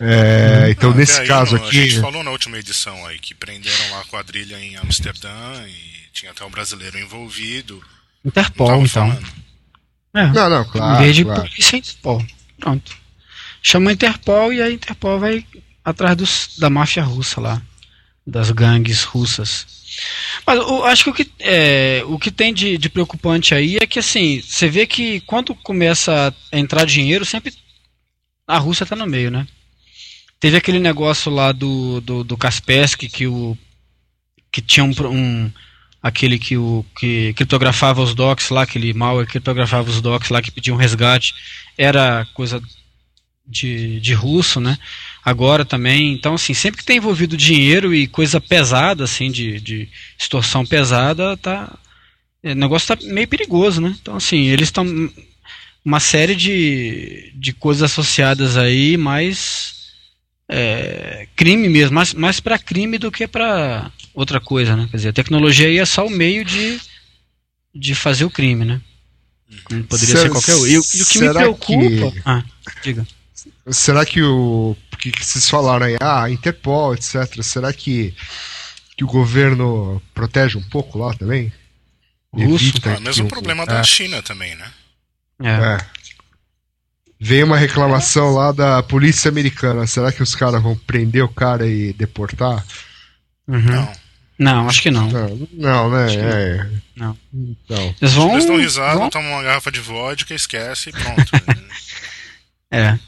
É, uhum. Então, nesse caso aqui. A gente falou na última edição aí que prenderam lá a quadrilha em Amsterdã e tinha até um brasileiro envolvido. Interpol, então. É. Não, não, claro. Em vez de claro. polícia, Interpol. Pronto. Chama a Interpol e a Interpol vai atrás dos, da máfia russa lá, das gangues russas. Mas eu acho que o que, é, o que tem de, de, preocupante aí é que assim, você vê que quando começa a entrar dinheiro, sempre a Rússia está no meio, né? Teve aquele negócio lá do, do, do Kaspersky que o que tinha um, um aquele que o que criptografava os docs lá, aquele malware criptografava os docs lá que pedia um resgate, era coisa de, de russo, né? Agora também, então assim, sempre que tem envolvido dinheiro e coisa pesada, assim, de, de extorsão pesada, tá, é, o negócio tá meio perigoso, né? Então assim, eles estão uma série de, de coisas associadas aí, mais é, crime mesmo, mais, mais para crime do que para outra coisa, né? Quer dizer, a tecnologia aí é só o meio de, de fazer o crime, né? Poderia ser qualquer um. E, e, o que me preocupa. Que... Ah, diga. Será que o. Porque vocês falaram aí, ah, Interpol, etc. Será que, que o governo protege um pouco lá também? Russo. É o mesmo problema da é. China também, né? É. é. Veio uma reclamação lá da polícia americana. Será que os caras vão prender o cara e deportar? Uhum. Não. Não, acho que não. Não, não né? É. Não. Então. Eles vão. Eles dão risada, vão... tomam uma garrafa de vodka, esquece e pronto. [LAUGHS] É.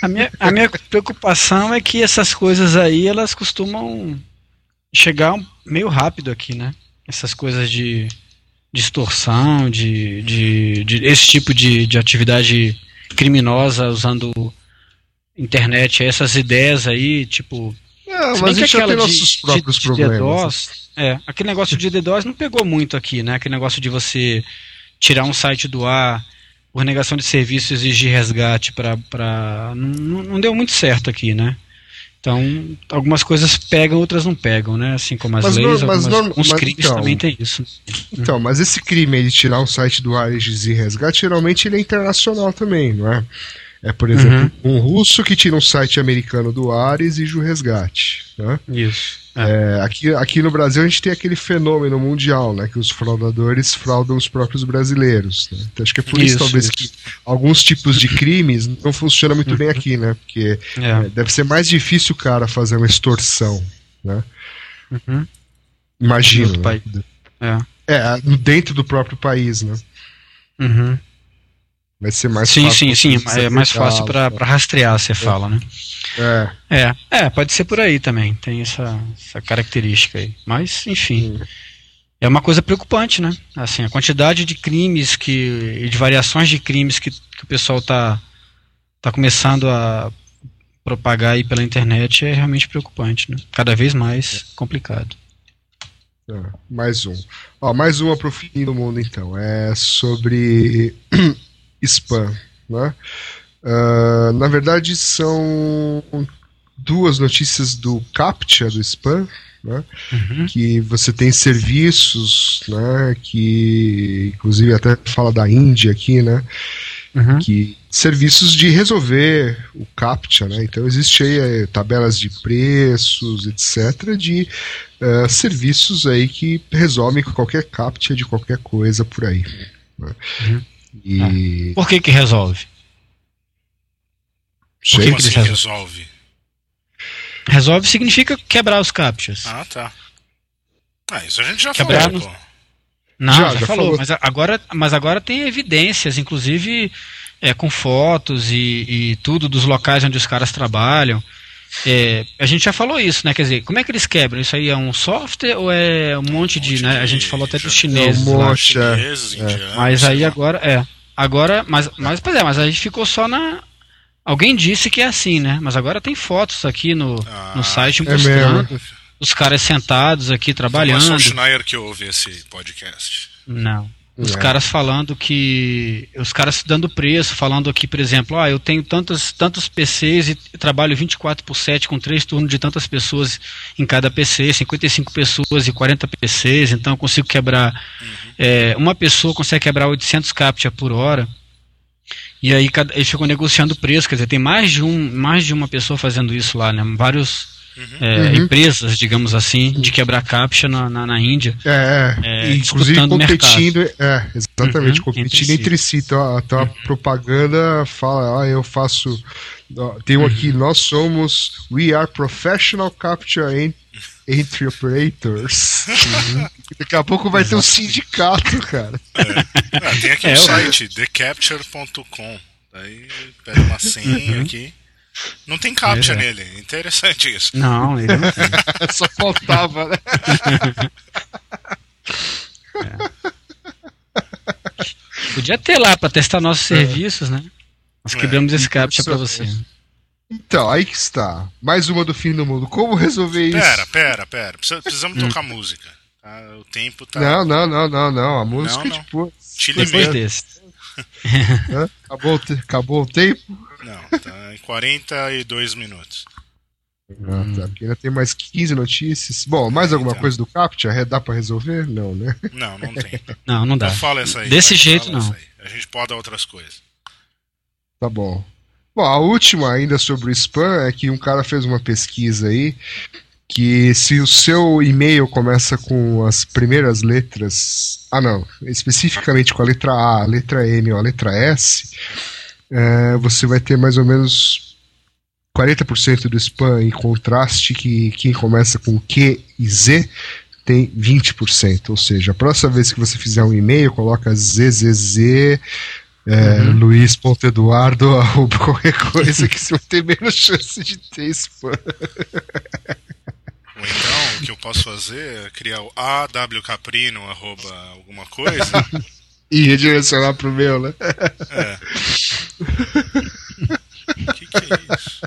A minha, a minha preocupação é que essas coisas aí, elas costumam chegar meio rápido aqui, né? Essas coisas de, extorsão, de, de, de esse tipo de, de atividade criminosa usando internet, essas ideias aí, tipo. É, mas que aquela tem nossos próprios de, problemas. DDoS, é, aquele negócio de DDoS não pegou muito aqui, né? Aquele negócio de você tirar um site do ar por negação de serviço exigir resgate para. Não, não deu muito certo aqui, né? Então, algumas coisas pegam, outras não pegam, né? Assim como as mas leis, mas algumas, alguns crimes então, também tem isso. Então, mas esse crime de tirar um site do ar e exigir resgate, geralmente ele é internacional também, não é? É, por exemplo, uhum. um russo que tira um site americano do ar e exige o resgate. Né? Isso. É. É, aqui, aqui no Brasil a gente tem aquele fenômeno mundial, né? Que os fraudadores fraudam os próprios brasileiros. Né? Então, acho que é por isso, isso talvez, isso. que alguns tipos de crimes não funcionam muito bem aqui, né? Porque é. é. deve ser mais difícil o cara fazer uma extorsão, né? Uhum. Imagino. Né? É. é, dentro do próprio país, né? Uhum. Vai ser mais sim, fácil. Sim, sim, É mais fácil para rastrear, você é. fala, né? É. é. É, pode ser por aí também. Tem essa, essa característica aí. Mas, enfim. Sim. É uma coisa preocupante, né? Assim, a quantidade de crimes que, e de variações de crimes que, que o pessoal tá, tá começando a propagar aí pela internet é realmente preocupante, né? Cada vez mais complicado. É, mais um. Ó, mais uma pro fim do mundo, então. É sobre spam. Né? Uh, na verdade, são duas notícias do CAPTCHA do spam, né? Uhum. que você tem serviços, né? que inclusive até fala da Índia aqui, né? Uhum. que serviços de resolver o CAPTCHA, né? Então existe aí é, tabelas de preços, etc, de uh, serviços aí que resolvem qualquer CAPTCHA de qualquer coisa por aí. Né? Uhum. E... Ah. Por que que resolve? Por que, que assim resolve? resolve? Resolve significa quebrar os CAPTCHAs. Ah, tá. Ah, isso a gente já quebrar falou, no... Não, já, já, já falou, falou, Mas, agora, mas agora tem evidências, inclusive é, com fotos e, e, tudo dos locais onde os caras trabalham. É, a gente já falou isso, né? Quer dizer, como é que eles quebram? Isso aí é um software ou é um monte, de, né? A gente falou até dos chineses. É um monte, lá. Chineses, é. Mas aí agora, é. Agora, mas, mas, pois é, mas a gente ficou só na. Alguém disse que é assim, né? Mas agora tem fotos aqui no, ah, no site é mostrando é os caras sentados aqui trabalhando. Não é só o Schneier que ouve esse podcast. Não. Os é. caras falando que. Os caras dando preço, falando aqui, por exemplo, ah, eu tenho tantos, tantos PCs e trabalho 24 por 7 com três turnos de tantas pessoas em cada PC, 55 pessoas e 40 PCs, então eu consigo quebrar. Uhum. É, uma pessoa consegue quebrar 800 captcha por hora. E aí eles ficam negociando preço, quer dizer, tem mais de, um, mais de uma pessoa fazendo isso lá, né? Vários Uhum. É, uhum. empresas, digamos assim, de quebrar captcha na, na, na Índia. É, é, é inclusive competindo, é, exatamente, uhum, competindo entre si. Entre si. Então, então a propaganda fala, ah, eu faço. Tem um aqui, uhum. nós somos We are professional capture entry operators. Uhum. [LAUGHS] Daqui a pouco vai ter um sindicato, cara. É. Ah, tem aqui o é, um site, thecapture.com. Aí pega uma senha uhum. aqui. Não tem captcha é. nele. Interessante isso. Não, ele não tem. [LAUGHS] Só faltava, né? é. Podia ter lá para testar nossos é. serviços, né? Nós quebramos esse captcha para você. Então, aí que está. Mais uma do fim do mundo. Como resolver isso? Pera, pera, pera. Precisamos hum. tocar música. Tá? O tempo tá. Não, não, não, não, não. A música, não, não. tipo. Depois desse. [LAUGHS] acabou, acabou o tempo? Não, tá em 42 minutos. Ah, tá. Porque ainda tem mais 15 notícias. Bom, mais alguma então. coisa do CAPTCHA? Dá pra resolver? Não, né? Não, não tem. [LAUGHS] não, não dá. Então fala essa aí. Desse jeito, não. A gente pode dar outras coisas. Tá bom. Bom, a última ainda sobre o spam é que um cara fez uma pesquisa aí que se o seu e-mail começa com as primeiras letras, ah não, especificamente com a letra A, a letra M ou a letra S, é, você vai ter mais ou menos 40% do spam em contraste que quem começa com Q e Z tem 20%, ou seja, a próxima vez que você fizer um e-mail, coloca ZZZ, é, uhum. Luiz.eduardo, [LAUGHS] arroba qualquer coisa que você vai ter menos chance de ter spam. Ou então, o que eu posso fazer é criar o awcaprino, arroba alguma coisa. [LAUGHS] e redirecionar pro meu, né? É. O [LAUGHS] que, que é isso?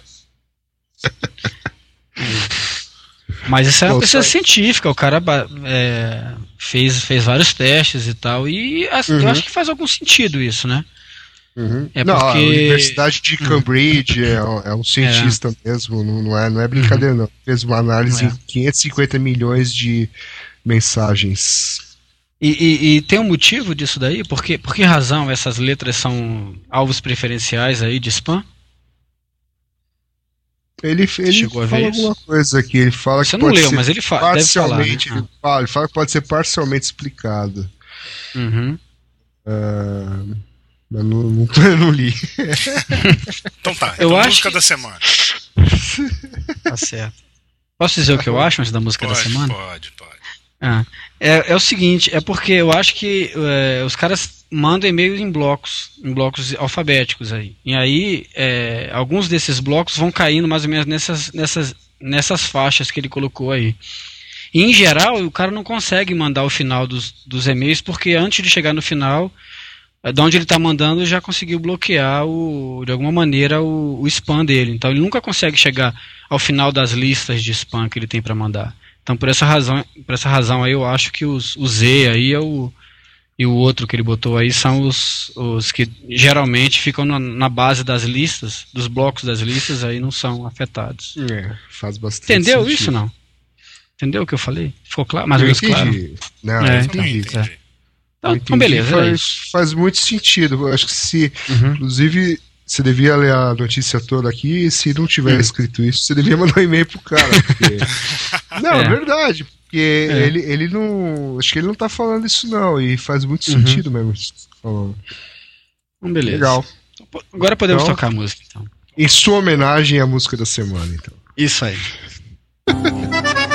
Mas isso é uma pesquisa científica, o cara é, fez, fez vários testes e tal, e assim, uhum. eu acho que faz algum sentido isso, né? Uhum. É não, porque... a Universidade de Cambridge é, é um cientista é. mesmo, não é, não é brincadeira, uhum. não. Fez uma análise é. em 550 milhões de mensagens. E, e, e, tem um motivo disso daí? Por que, por que razão essas letras são alvos preferenciais aí de spam? Ele, ele fala alguma coisa aqui, ele fala Você que não leu, mas ele fa parcialmente, falar, né? ele, fala, ele fala que pode ser parcialmente explicado. Uhum. Uh... Mas não, não, [LAUGHS] não li. então tá, eu então acho música que... da semana. Tá certo. Posso dizer o que eu acho antes da música pode, da semana? Pode, pode. Ah, é, é o seguinte, é porque eu acho que é, os caras mandam e-mails em blocos, em blocos alfabéticos aí. E aí, é, alguns desses blocos vão caindo mais ou menos nessas, nessas, nessas faixas que ele colocou aí. E, em geral, o cara não consegue mandar o final dos, dos e-mails, porque antes de chegar no final, é, de onde ele está mandando já conseguiu bloquear o, de alguma maneira o, o, spam dele. Então ele nunca consegue chegar ao final das listas de spam que ele tem para mandar. Então por essa razão, por essa razão aí eu acho que os, o Z aí é o e o outro que ele botou aí são os, os que geralmente ficam na, na base das listas, dos blocos das listas, aí não são afetados. É, faz bastante Entendeu sentido. isso não? Entendeu o que eu falei? Ficou claro? Mais ou menos claro? Não, é, entendi. entendi. É. Então, então beleza. Faz, faz muito sentido. Eu acho que se, uhum. inclusive, você devia ler a notícia toda aqui e se não tiver hum. escrito isso, você devia mandar um e-mail pro cara. Porque... [LAUGHS] não, é. é. verdade. Porque é. ele, ele não. Acho que ele não tá falando isso, não. E faz muito uhum. sentido mesmo isso que você tá falando. Então, beleza. Legal. Agora podemos então, tocar a música, então. Em sua homenagem à música da semana, então. Isso aí. [LAUGHS]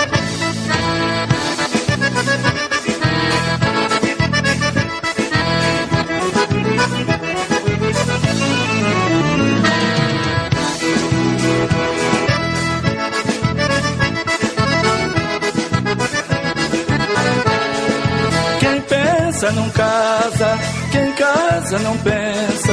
não casa, quem casa não pensa.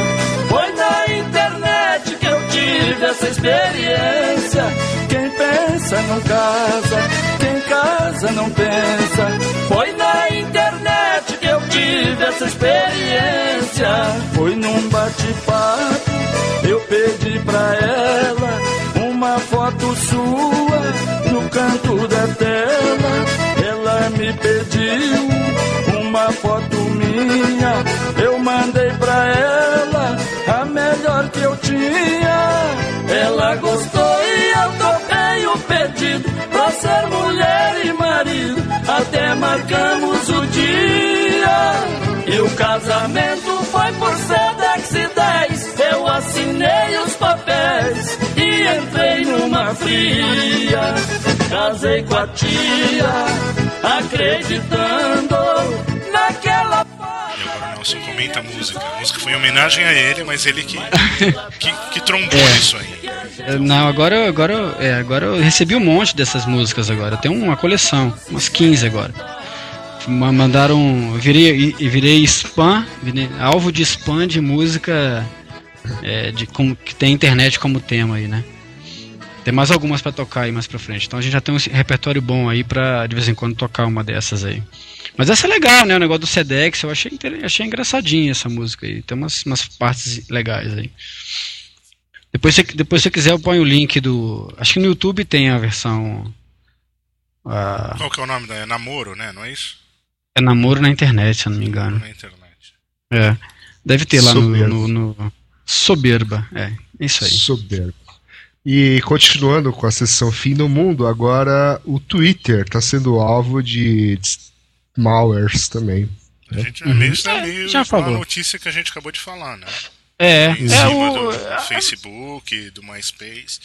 Foi na internet que eu tive essa experiência. Quem pensa não casa, quem casa não pensa. Foi na internet que eu tive essa experiência. Foi num bate-papo, eu pedi pra ela uma foto sua no canto da tela. Ela me pediu uma foto minha, eu mandei pra ela a melhor que eu tinha. Ela gostou e eu topei o pedido pra ser mulher e marido. Até marcamos o dia. E o casamento foi por Sedex 10. Eu assinei os papéis e entrei numa fria. Casei com a tia, acreditando Nelson comenta a música. A música foi em homenagem a ele, mas ele que, que, que trombou é. isso aí. Não, agora, agora, é, agora eu recebi um monte dessas músicas agora. Eu tenho uma coleção, umas 15 agora. Mandaram. Virei, virei spam, virei alvo de spam de música é, de, com, que tem internet como tema aí, né? Tem mais algumas para tocar aí mais pra frente. Então a gente já tem um repertório bom aí pra de vez em quando tocar uma dessas aí. Mas essa é legal, né? O negócio do Sedex, eu achei, achei engraçadinha essa música aí. Tem umas, umas partes legais aí. Depois, se, depois, se quiser, eu ponho o link do. Acho que no YouTube tem a versão. Qual que é o nome? É Namoro, né? Não é isso? É Namoro na internet, se eu não me engano. Na internet. É. Deve ter lá no, no, no, Soberba, é. Isso aí. Soberba. E continuando com a sessão Fim do Mundo, agora o Twitter está sendo alvo de malwares também. A né? gente, uhum. Mesmo é, já falou. a notícia que a gente acabou de falar, né? É, em é o... do Facebook, do MySpace.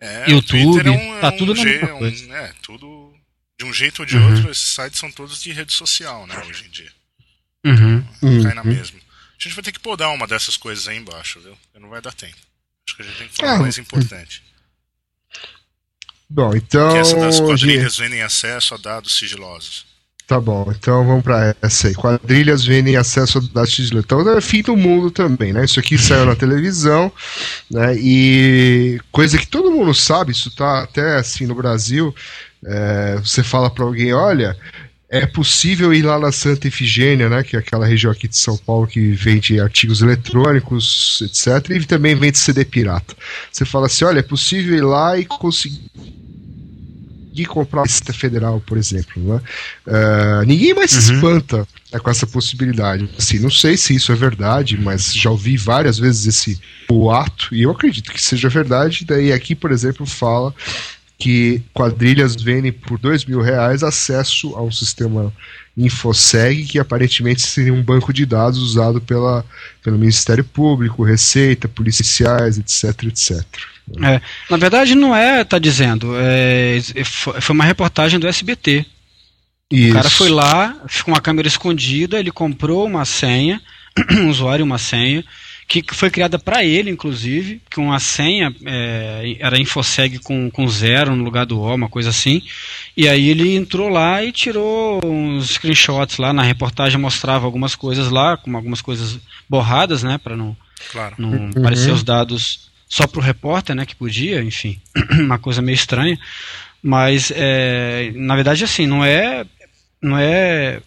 É, YouTube, é um, tá é um tudo na um, é, tudo de um jeito ou de uhum. outro, esses sites são todos de rede social, né, hoje em dia. Uhum. Então, cai na uhum. mesma. A gente vai ter que podar uma dessas coisas aí embaixo, viu? Não vai dar tempo. Acho que a gente tem que falar é. mais importante. Bom, então. Que essa das quadrilhas vendem acesso a dados sigilosos. Tá bom, então vamos para essa aí. Quadrilhas vendem acesso a dados sigilosos. Então é fim do mundo também, né? Isso aqui saiu na televisão, né? E coisa que todo mundo sabe, isso tá até assim no Brasil. É, você fala para alguém, olha, é possível ir lá na Santa Efigênia, né, que é aquela região aqui de São Paulo que vende artigos eletrônicos, etc. E também vende CD pirata. Você fala assim, olha, é possível ir lá e conseguir comprar a Receita Federal, por exemplo. Né? Uh, ninguém mais uhum. se espanta né, com essa possibilidade. Assim, não sei se isso é verdade, mas já ouvi várias vezes esse boato, e eu acredito que seja verdade. Daí aqui, por exemplo, fala que quadrilhas vendem por dois mil reais acesso a um sistema InfoSeg, que aparentemente seria um banco de dados usado pela, pelo Ministério Público, Receita, policiais, etc, etc. É, na verdade, não é, tá dizendo, é, foi uma reportagem do SBT. Isso. O cara foi lá, com uma câmera escondida, ele comprou uma senha, [CLEARS THROAT] um usuário uma senha, que foi criada para ele, inclusive, que uma senha é, era InfoSeg com, com zero no lugar do O, uma coisa assim. E aí ele entrou lá e tirou uns screenshots lá, na reportagem mostrava algumas coisas lá, com algumas coisas borradas, né, para não, claro. não uhum. aparecer os dados só para o repórter, né, que podia, enfim, [CLEARS THROAT] uma coisa meio estranha. Mas, é, na verdade, assim, não é, não é,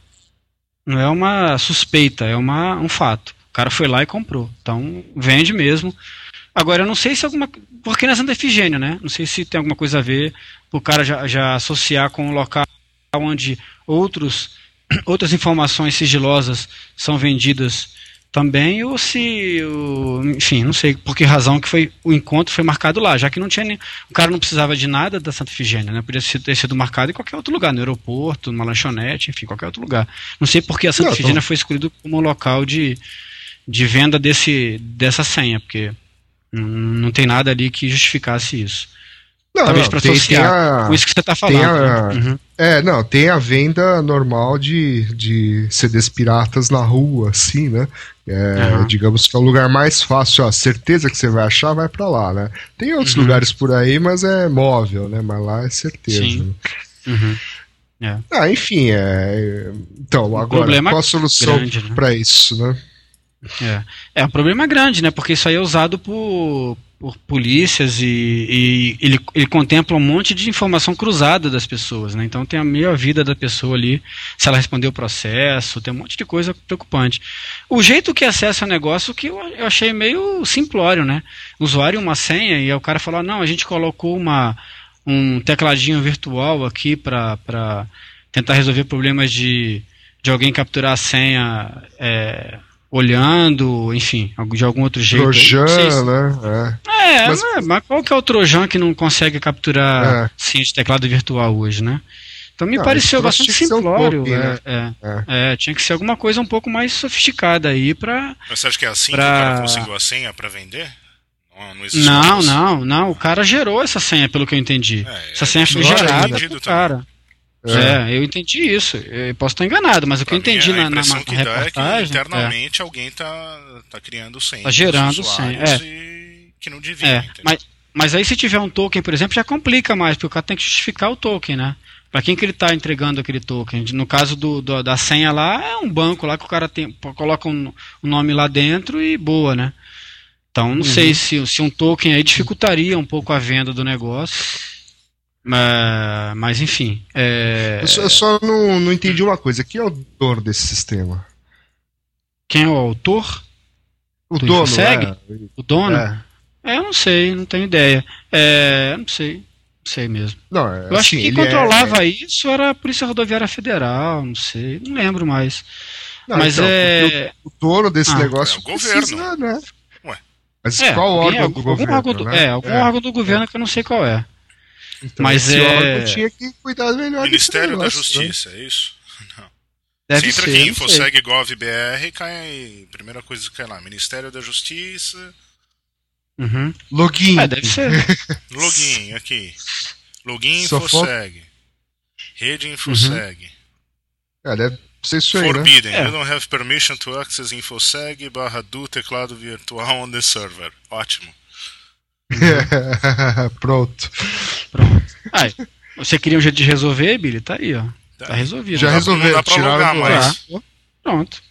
não é uma suspeita, é uma, um fato cara foi lá e comprou. Então, vende mesmo. Agora, eu não sei se alguma. Porque na Santa Efigênia, né? Não sei se tem alguma coisa a ver o cara já, já associar com o local onde outros, [CLEARS THROAT] outras informações sigilosas são vendidas também, ou se, enfim, não sei por que razão que foi o encontro foi marcado lá, já que não tinha nem, o cara não precisava de nada da Santa Efigênia, né? Podia ter sido marcado em qualquer outro lugar, no aeroporto, numa lanchonete, enfim, qualquer outro lugar. Não sei por que a Santa não, Efigênia tô... foi escolhido como local de, de venda desse, dessa senha, porque não tem nada ali que justificasse isso. Não, Talvez para associar a, com isso que você está falando. A, né? uhum. É, não, tem a venda normal de, de CDs piratas na rua, assim, né? É, uhum. Digamos que é o lugar mais fácil, a certeza que você vai achar, vai para lá, né? Tem outros uhum. lugares por aí, mas é móvel, né? Mas lá é certeza. Sim. Né? Uhum. É. Ah, enfim, é... então, o agora, qual a solução né? para isso, né? É. é um problema grande, né? Porque isso aí é usado por, por polícias e, e, ele, ele contempla um monte de informação cruzada das pessoas, né? Então tem a meia vida da pessoa ali, se ela respondeu o processo, tem um monte de coisa preocupante. O jeito que acessa o negócio que eu, eu achei meio simplório, né? usuário uma senha e o cara falou, não, a gente colocou uma, um tecladinho virtual aqui para tentar resolver problemas de, de alguém capturar a senha é, olhando, enfim, de algum outro jeito. Trojan, se... né? É, é mas... É, mas... qual que é o Trojan que não consegue capturar é. sim de teclado virtual hoje, né? Então me não, pareceu bastante simplório. Um né? é, é, é, tinha que ser alguma coisa um pouco mais sofisticada aí para. Mas você acha que é assim pra... que o cara conseguiu a senha para vender? Não, não, não, não, O cara gerou essa senha, pelo que eu entendi. essa senha foi gerada cara. É. é. eu entendi isso. Eu posso estar enganado, mas o que eu entendi na, na, na que reportagem... É que internamente é. alguém está tá criando senha. Está gerando senha, é. Que não devia, é. Mas, mas aí se tiver um token, por exemplo, já complica mais, porque o cara tem que justificar o token, né? Para quem que ele está entregando aquele token? No caso do, do, da senha lá, é um banco lá que o cara tem, coloca um, um nome lá dentro e boa, né? Então não uhum. sei se, se um token aí dificultaria um pouco a venda do negócio. Mas, mas enfim. É... Eu só, eu só não, não entendi uma coisa. Quem é o dono desse sistema? Quem é o autor? O dono. Segue? É. O dono? É. é. eu não sei, não tenho ideia. É, não sei. Não sei mesmo. Não, é, eu acho assim, que quem controlava é- isso era a Polícia Rodoviária Federal, não sei, não lembro mais. Não, mas então, é. O, dono desse ah, negócio é o precisa, governo. né? Ué. Mas qual órgão do governo? Órgão do, né? É, algum órgão do governo que eu não sei qual é. Então, Mas é... tinha que cuidar melhor Ministério negócio, da né? Justiça, né? é isso? Não. Deve Você entra ser, aqui em InfoSegGovBR cai. Primeira coisa que cai lá: Ministério da Justiça. Uhum. Login. É, deve ser. [LAUGHS] Login, aqui. Login InfoSeg. Rede InfoSeg. Uhum. É, deve ser isso aí. Forbidden. Né? You don't have permission to access InfoSeg barra do teclado virtual on the server. Ótimo. [LAUGHS] Pronto. Pronto. Ai, você queria um jeito de resolver, Billy? Tá aí, ó. Tá, resolvido. Já resolveu, tiraram mais. Pronto.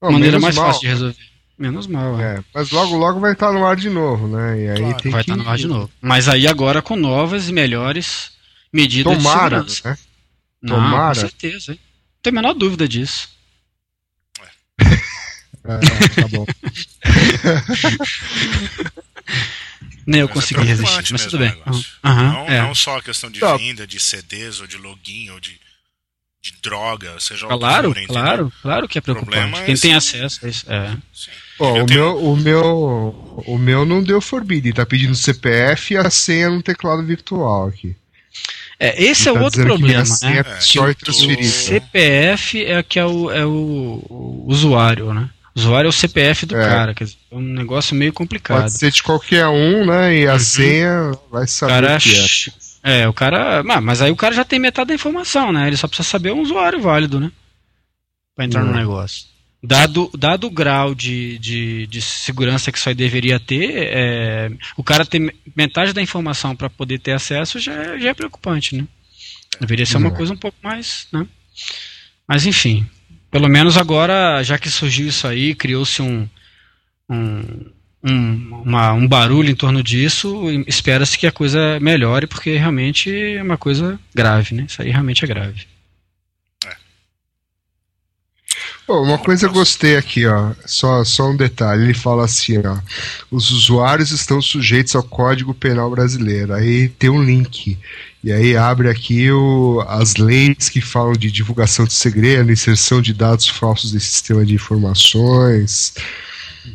Oh, Maneira mais mal. fácil de resolver. Menos mal. É. é. mas logo, logo vai estar no ar de novo, né? E aí claro, vai que... estar no ar de novo. Mas aí agora com novas e melhores medidas Tomara, de segurança. Né? Não, Tomara. Com certeza. Hein? Não tem a menor dúvida disso. É, [LAUGHS] tá bom. [LAUGHS] Nem eu consegui é resistir, mas tudo bem. Uhum. não, é. não só a questão de tá. venda, de CDs ou de login ou de, de droga, seja Claro, for, claro, claro que é preocupante. Quem tem acesso a isso. É. o, meu, o, meu, o meu não deu forbid, tá pedindo CPF e a senha no teclado virtual aqui. É, esse é tá outro problema, né? É só transferir. O CPF é que é o, é o, o usuário, né? O usuário é o CPF do é. cara, quer dizer, é um negócio meio complicado. Pode ser de qualquer um, né? E a uhum. senha vai saber cara, o que é. É, o cara. Mas aí o cara já tem metade da informação, né? Ele só precisa saber um usuário válido, né? Pra entrar no uhum. negócio. Dado, dado o grau de, de, de segurança que isso aí deveria ter, é, o cara ter metade da informação para poder ter acesso já, já é preocupante, né? Deveria ser uma uhum. coisa um pouco mais, né? Mas enfim, pelo menos agora, já que surgiu isso aí, criou-se um, um, um, uma, um barulho em torno disso, espera-se que a coisa melhore, porque realmente é uma coisa grave, né? Isso aí realmente é grave. Uma coisa eu gostei aqui, ó. Só, só um detalhe. Ele fala assim, ó. Os usuários estão sujeitos ao Código Penal Brasileiro. Aí tem um link. E aí abre aqui o, as leis que falam de divulgação de segredo, inserção de dados falsos em sistema de informações.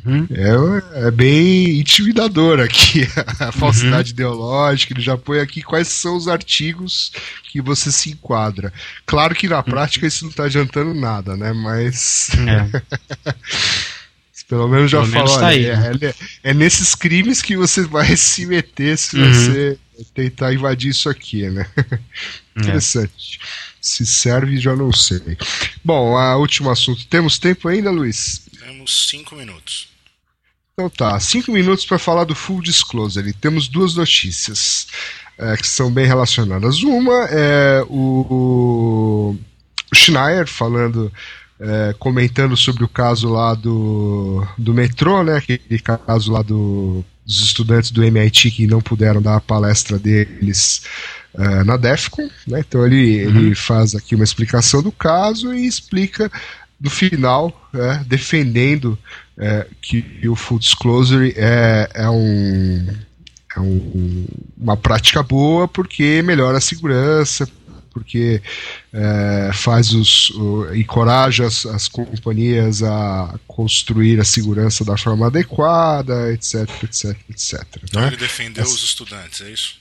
Uhum. É, é bem intimidador aqui [LAUGHS] a falsidade uhum. ideológica. Ele já põe aqui quais são os artigos que você se enquadra. Claro que na uhum. prática isso não está adiantando nada, né? Mas. É. [LAUGHS] Pelo menos já falou. Tá é, é, é, nesses crimes que você vai [LAUGHS] se meter se uhum. você tentar invadir isso aqui, né? É. Interessante. Se serve, já não sei. Bom, a último assunto. Temos tempo ainda, Luiz? Temos cinco minutos. Então tá, cinco minutos para falar do Full Disclosure. Temos duas notícias é, que são bem relacionadas. Uma é o, o Schneier falando é, comentando sobre o caso lá do, do metrô, né? Aquele caso lá do, dos estudantes do MIT que não puderam dar a palestra deles uh, na DEFCON. Né? Então ele, uhum. ele faz aqui uma explicação do caso e explica no final, é, defendendo é, que o full disclosure é, é, um, é um, uma prática boa porque melhora a segurança, porque é, faz os o, encoraja as, as, companhias a construir a segurança da forma adequada, etc, etc, etc. Então né? ele defendeu os estudantes, é isso?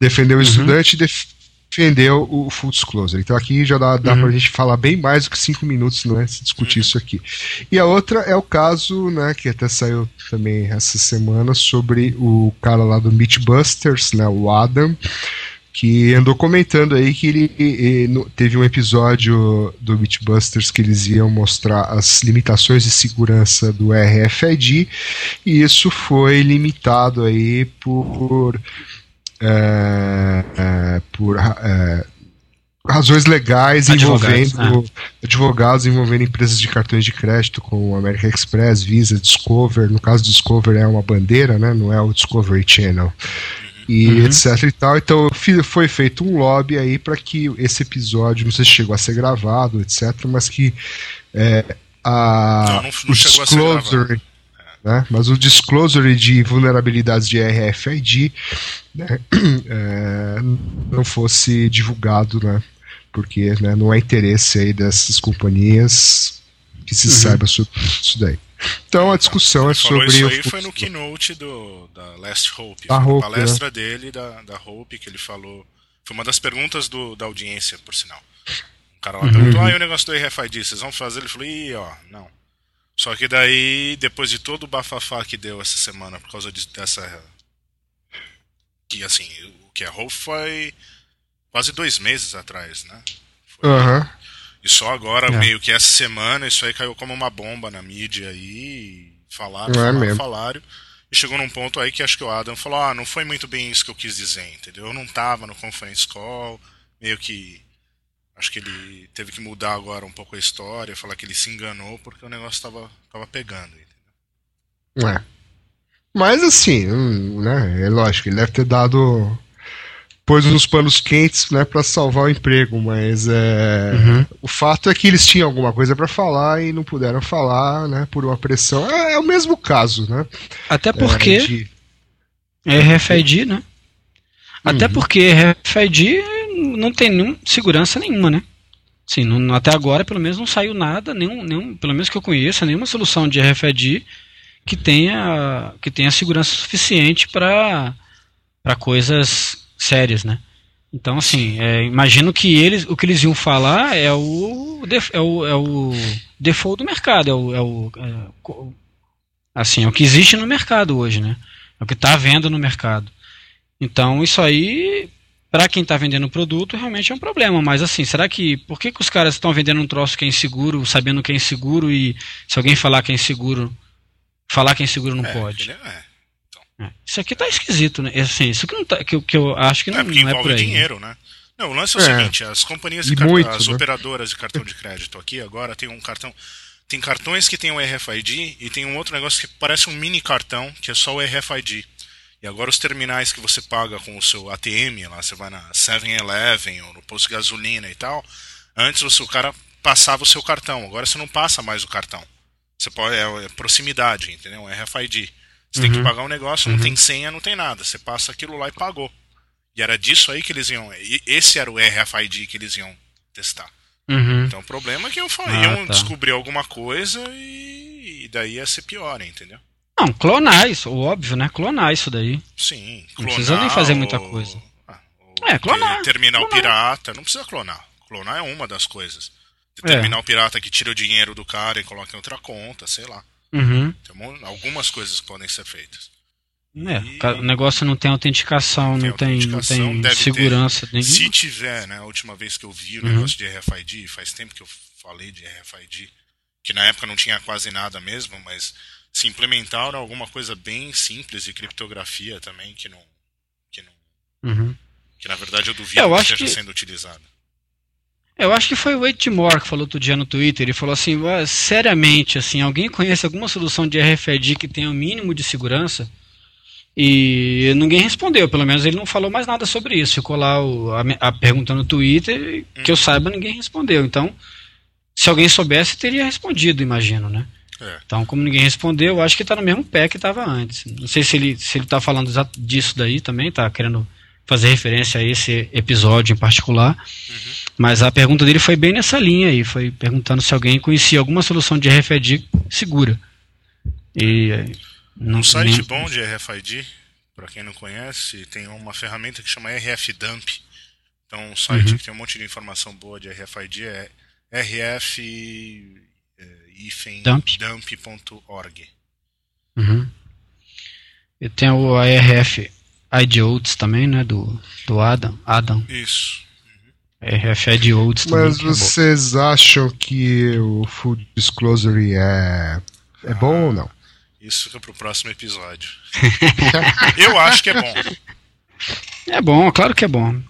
Defendeu uhum. o estudante e def, defendeu o full disclosure. Então aqui já dá, dá uhum. pra gente falar bem mais do que cinco minutos, não é? Se discutir uhum. isso aqui. E a outra é o caso, né, que até saiu também essa semana, sobre o cara lá do Meatbusters, né, o Adam, que andou comentando aí que ele, ele, teve um episódio do Mythbusters que eles iam mostrar as limitações de segurança do RFID e isso foi limitado aí por é, é, por é, razões legais advogados, envolvendo né? advogados envolvendo empresas de cartões de crédito como American Express, Visa, Discover. No caso Discover é uma bandeira, né? Não é o Discovery Channel e uhum. etc e tal. Então foi feito um lobby aí para que esse episódio, não sei se chegou a ser gravado, etc, mas que é, a, não, não, não o disclosure, né, mas o disclosure de vulnerabilidades de RFID né, [CLEARS THROAT] é, não fosse divulgado, né, porque né, não há interesse aí dessas companhias que se uhum. saiba sobre isso daí. Então a discussão é sobre. Isso aí foi no keynote do, da Last Hope. A Hope, palestra né? dele, da, da Hope, que ele falou. Foi uma das perguntas do, da audiência, por sinal. O cara lá uhum. perguntou: ah, e o negócio do RFID, vocês vão fazer? Ele falou: ih, ó, não. Só que daí, depois de todo o bafafá que deu essa semana por causa de, dessa. Que assim, o que Hope foi quase dois meses atrás, né? Foi, uhum. E só agora, é. meio que essa semana, isso aí caiu como uma bomba na mídia aí. Falaram, é falaram, falaram. E chegou num ponto aí que acho que o Adam falou: ah, não foi muito bem isso que eu quis dizer, entendeu? Eu não tava no conference call, meio que. Acho que ele teve que mudar agora um pouco a história, falar que ele se enganou porque o negócio tava, tava pegando, entendeu? É. Mas assim, hum, né, é lógico, ele deve ter dado pôs nos panos quentes né, para salvar o emprego, mas é, uhum. o fato é que eles tinham alguma coisa para falar e não puderam falar né, por uma pressão. É, é o mesmo caso, né? Até porque é, de... é RFID, né? Até uhum. porque RFID não tem nenhum, segurança nenhuma, né? Sim, não, até agora, pelo menos, não saiu nada, nenhum, nenhum, pelo menos que eu conheça, nenhuma solução de RFID que tenha, que tenha segurança suficiente para coisas sérias, né? Então, assim, é, imagino que eles, o que eles iam falar é o, é o, é o default do mercado, é o, é o é, assim, é o que existe no mercado hoje, né? É o que está vendo no mercado. Então, isso aí, para quem está vendendo o produto, realmente é um problema. Mas, assim, será que, por que, que os caras estão vendendo um troço que é inseguro, sabendo que é inseguro, e se alguém falar que é inseguro, falar que é inseguro não é, pode? É. É. Isso aqui tá esquisito, né? Assim, isso que, não tá, que, que eu acho que não é, porque não é por aí. dinheiro, né? Não, o lance é o é. seguinte, as companhias, de muito, as né? operadoras de cartão de crédito aqui agora tem um cartão, tem cartões que tem o RFID e tem um outro negócio que parece um mini cartão, que é só o RFID. E agora os terminais que você paga com o seu ATM, lá você vai na 7-Eleven ou no posto de gasolina e tal, antes você, o cara passava o seu cartão. Agora você não passa mais o cartão. Você pode, é, é proximidade, entendeu? É RFID. Você uhum. tem que uhum. pagar um negócio, não uhum. tem senha, não tem nada. Você passa aquilo lá e pagou. E era disso aí que eles iam. Esse era o RFID que eles iam testar. Uhum. Então o problema é que iam, ah, iam tá. descobrir alguma coisa e, e, daí ia ser pior, entendeu? Não, clonar isso, óbvio, né? Clonar isso daí. Sim, clonar. Não precisa nem fazer muita coisa. Ah, é, clonar. Terminal clonar. pirata, não precisa clonar. Clonar é uma das coisas. É. Terminal pirata que tira o dinheiro do cara e coloca em outra conta, sei lá. Uhum. Tem algumas coisas que podem ser feitas. É, e... o negócio não tem autenticação, tem não, tem, não tem segurança ter. Se tiver, né, a última vez que eu vi o uhum. negócio de RFID, faz tempo que eu falei de RFID, que na época não tinha quase nada mesmo, mas se implementaram alguma coisa bem simples de criptografia também, que não. Que, não, uhum. que na verdade eu duvido é, eu que esteja que... sendo utilizado. Eu acho que foi o Wade Moore que falou outro dia no Twitter. Ele falou assim: seriamente, assim, alguém conhece alguma solução de RFID que tenha o um mínimo de segurança? E ninguém respondeu, pelo menos ele não falou mais nada sobre isso. Ficou lá o, a, a pergunta no Twitter, que eu saiba, ninguém respondeu. Então, se alguém soubesse, teria respondido, imagino, né? É. Então, como ninguém respondeu, eu acho que está no mesmo pé que estava antes. Não sei se ele se ele está falando disso daí também, está querendo fazer referência a esse episódio em particular. Uhum. Mas a pergunta dele foi bem nessa linha aí, foi perguntando se alguém conhecia alguma solução de RFID segura. E não, um site nem... bom de RFID, para quem não conhece, tem uma ferramenta que chama RF Dump. Então, um site uhum. que tem um monte de informação boa de RFID é rf-dump.org. Uhum. E tem o ARF IDOTS também, né? Do, do Adam. Adam. Isso. Uhum. RF IDOTS também. Mas é vocês é acham que o Full Disclosure é, é ah. bom ou não? Isso fica pro próximo episódio. [LAUGHS] eu acho que é bom. É bom, claro que é bom.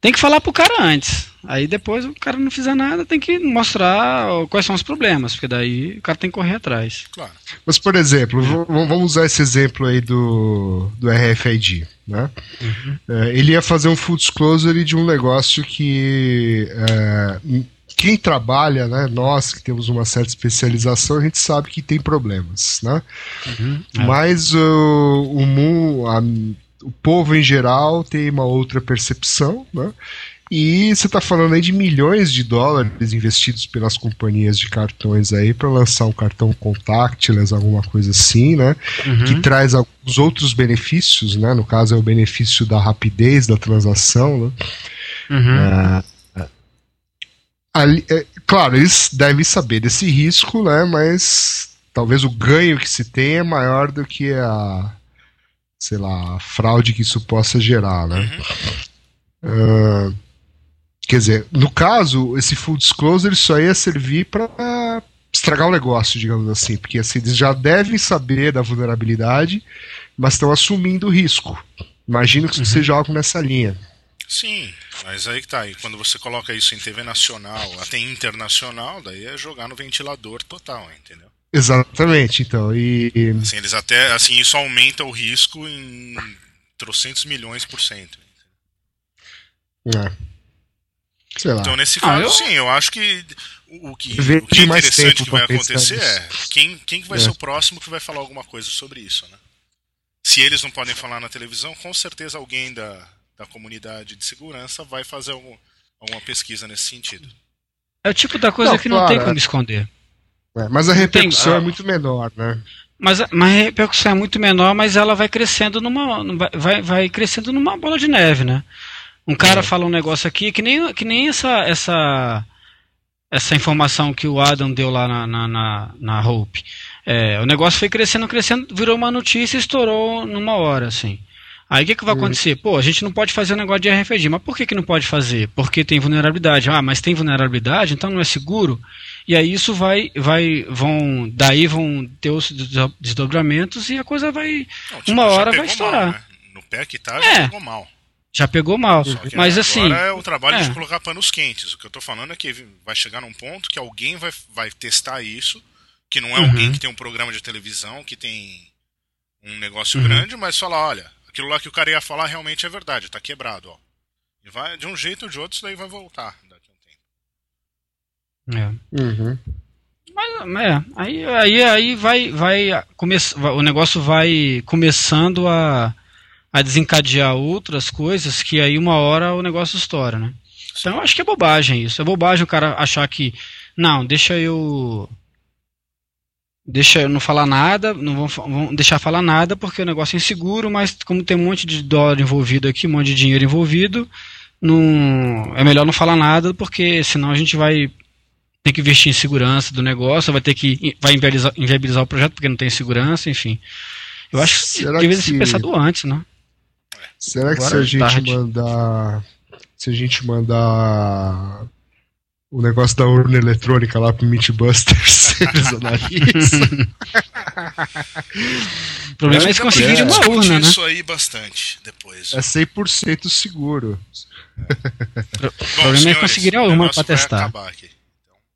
Tem que falar pro cara antes. Aí depois o cara não fizer nada, tem que mostrar quais são os problemas, porque daí o cara tem que correr atrás. Claro. Mas, por exemplo, é. vamos usar esse exemplo aí do, do RFID. Né? Uhum. É, ele ia fazer um full disclosure de um negócio que é, quem trabalha, né, nós que temos uma certa especialização, a gente sabe que tem problemas, né? Uhum, é. Mas o, o, a, o povo em geral tem uma outra percepção, né? E você está falando aí de milhões de dólares investidos pelas companhias de cartões aí para lançar um cartão contactless, alguma coisa assim, né? Uhum. Que traz alguns outros benefícios, né? No caso é o benefício da rapidez da transação, né? Uhum. É, ali, é, claro, eles devem saber desse risco, né? Mas talvez o ganho que se tem é maior do que a, sei lá, a fraude que isso possa gerar, né? Uhum. Uh, quer dizer, no caso, esse full disclosure só ia servir para estragar o negócio, digamos assim, porque assim, eles já devem saber da vulnerabilidade, mas estão assumindo o risco. Imagino que uhum. você joga nessa linha. Sim, mas aí que tá. E quando você coloca isso em TV nacional, até internacional, daí é jogar no ventilador total, entendeu? Exatamente, então. E. Assim, eles até. Assim, isso aumenta o risco em trocentos milhões por cento. É. Sei lá. Então, nesse ah, caso, eu... sim, eu acho que o que, o que é interessante que vai acontecer é quem, quem vai é. ser o próximo que vai falar alguma coisa sobre isso, né? Se eles não podem falar na televisão, com certeza alguém da, da comunidade de segurança vai fazer algum, alguma pesquisa nesse sentido. É o tipo da coisa não, que não claro, tem como esconder. É, mas a repercussão tem, é muito menor, né? Mas, mas a repercussão é muito menor, mas ela vai crescendo numa. Vai, vai crescendo numa bola de neve, né? Um cara é. fala um negócio aqui que nem, que nem essa, essa, essa informação que o Adam deu lá na, na, na, na Hope. É, o negócio foi crescendo, crescendo, virou uma notícia e estourou numa hora, assim. Aí o que, que vai acontecer? Pô, a gente não pode fazer um negócio de RFID. Mas por que, que não pode fazer? Porque tem vulnerabilidade. Ah, mas tem vulnerabilidade, então não é seguro. E aí isso vai, vai, vão, daí vão ter os desdobramentos e a coisa vai, não, tipo, uma hora vai estourar. Mal, né? No pé que tá, já é, pegou mal. Já pegou mal. Mas assim. Agora é o trabalho é. de colocar panos quentes. O que eu tô falando é que vai chegar num ponto que alguém vai, vai testar isso, que não é uhum. alguém que tem um programa de televisão, que tem um negócio uhum. grande, mas falar, olha, aquilo lá que o cara ia falar realmente é verdade, tá quebrado, ó. E vai, de um jeito ou de outro, isso daí vai voltar daqui a um tempo. É. Uhum. Mas, é, aí, aí, aí vai, vai, come, o negócio vai começando a, a desencadear outras coisas que aí uma hora o negócio estoura, né? Então eu acho que é bobagem isso. É bobagem o cara achar que, não, deixa eu. Deixa eu não falar nada, não vão, vão deixar falar nada porque o negócio é inseguro, mas como tem um monte de dólar envolvido aqui, um monte de dinheiro envolvido, não, é melhor não falar nada porque senão a gente vai ter que investir em segurança do negócio, vai ter que vai inviabilizar, inviabilizar o projeto porque não tem segurança, enfim. Eu acho que deveria ser pensado antes, né? Será que Agora, se a gente tarde. mandar se a gente mandar o negócio da urna eletrônica lá pro Mythbusters, [LAUGHS] eles analisam. o problema é, é conseguir uma urna, né? isso aí bastante depois. É 100% seguro. É. O problema é conseguir a urna pra testar. Aqui,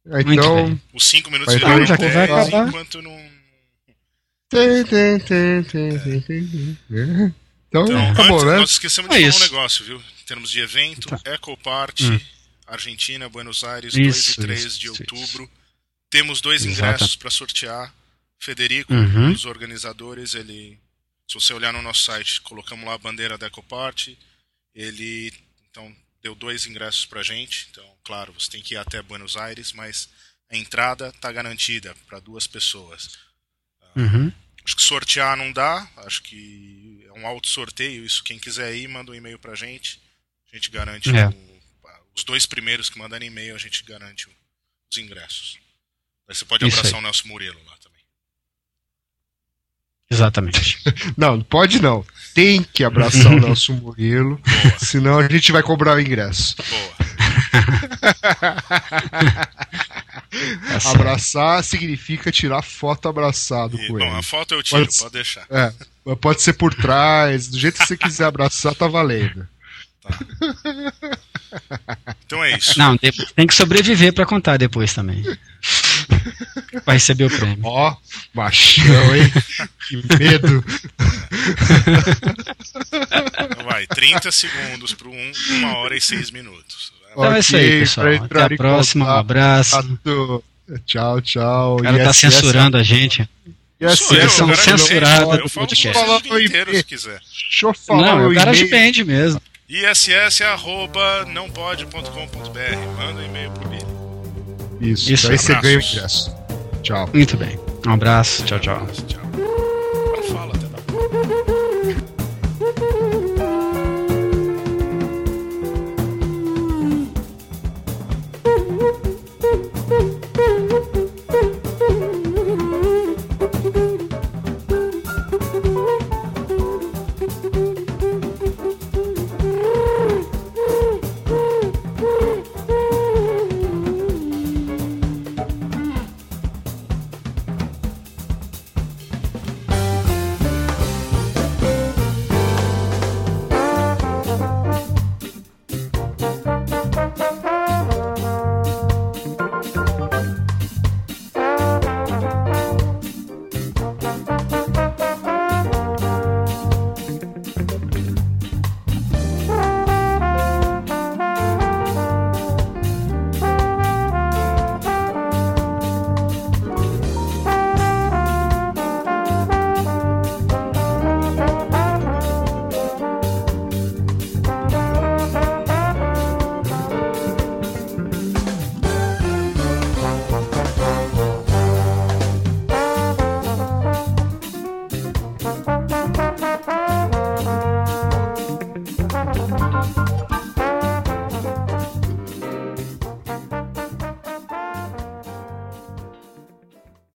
então, então os 5 minutos de live vai acabar. enquanto não. Tem, tem, tem, tem, tem, tem. Então, então acabou, antes, né? Nós esquecemos de é falar um negócio, viu? Em termos de evento, tá. Eco Party, hum. Argentina, Buenos Aires, isso, 2 e 3 isso, de outubro. Isso. Temos dois ingressos para sortear. Federico, uhum. um dos organizadores, ele. Se você olhar no nosso site, colocamos lá a bandeira da Eco Party. Ele então deu dois ingressos pra gente. Então, claro, você tem que ir até Buenos Aires, mas a entrada está garantida para duas pessoas. Uhum. Acho que sortear não dá, acho que é um auto sorteio. Isso, quem quiser ir, manda um e-mail pra gente. A gente garante é. o, os dois primeiros que mandarem e-mail, a gente garante os ingressos. Aí você pode abraçar o Nelson Murilo lá. Exatamente. [LAUGHS] não, pode não. Tem que abraçar o [LAUGHS] Nelson Murilo, Boa. senão a gente vai cobrar o ingresso. Boa. [LAUGHS] Tá Abraçar significa tirar foto abraçado e, com bom, ele. Bom, a foto eu tiro, pode, pode deixar. É, pode ser por trás, do jeito que você quiser abraçar, tá valendo. Tá. Então é isso. Não, tem que sobreviver para contar depois também. Vai receber o prêmio. Ó, oh, machão, hein? que medo. Então vai, 30 segundos para um, uma hora e seis minutos. Então okay, é isso aí, pessoal. Até a próxima. Um abraço. Tchau, tchau. O cara tá censurando a gente. Yes, Sou eu, são censurados do podcast. Inteiro, se quiser. Deixa eu falar Não, o cara depende mesmo. iss.com.br Manda um e-mail pro Billy. Isso. Isso. Aí você ganha o ingresso. Tchau. Muito bem. Um abraço. Tchau, tchau. Tchau. Fala,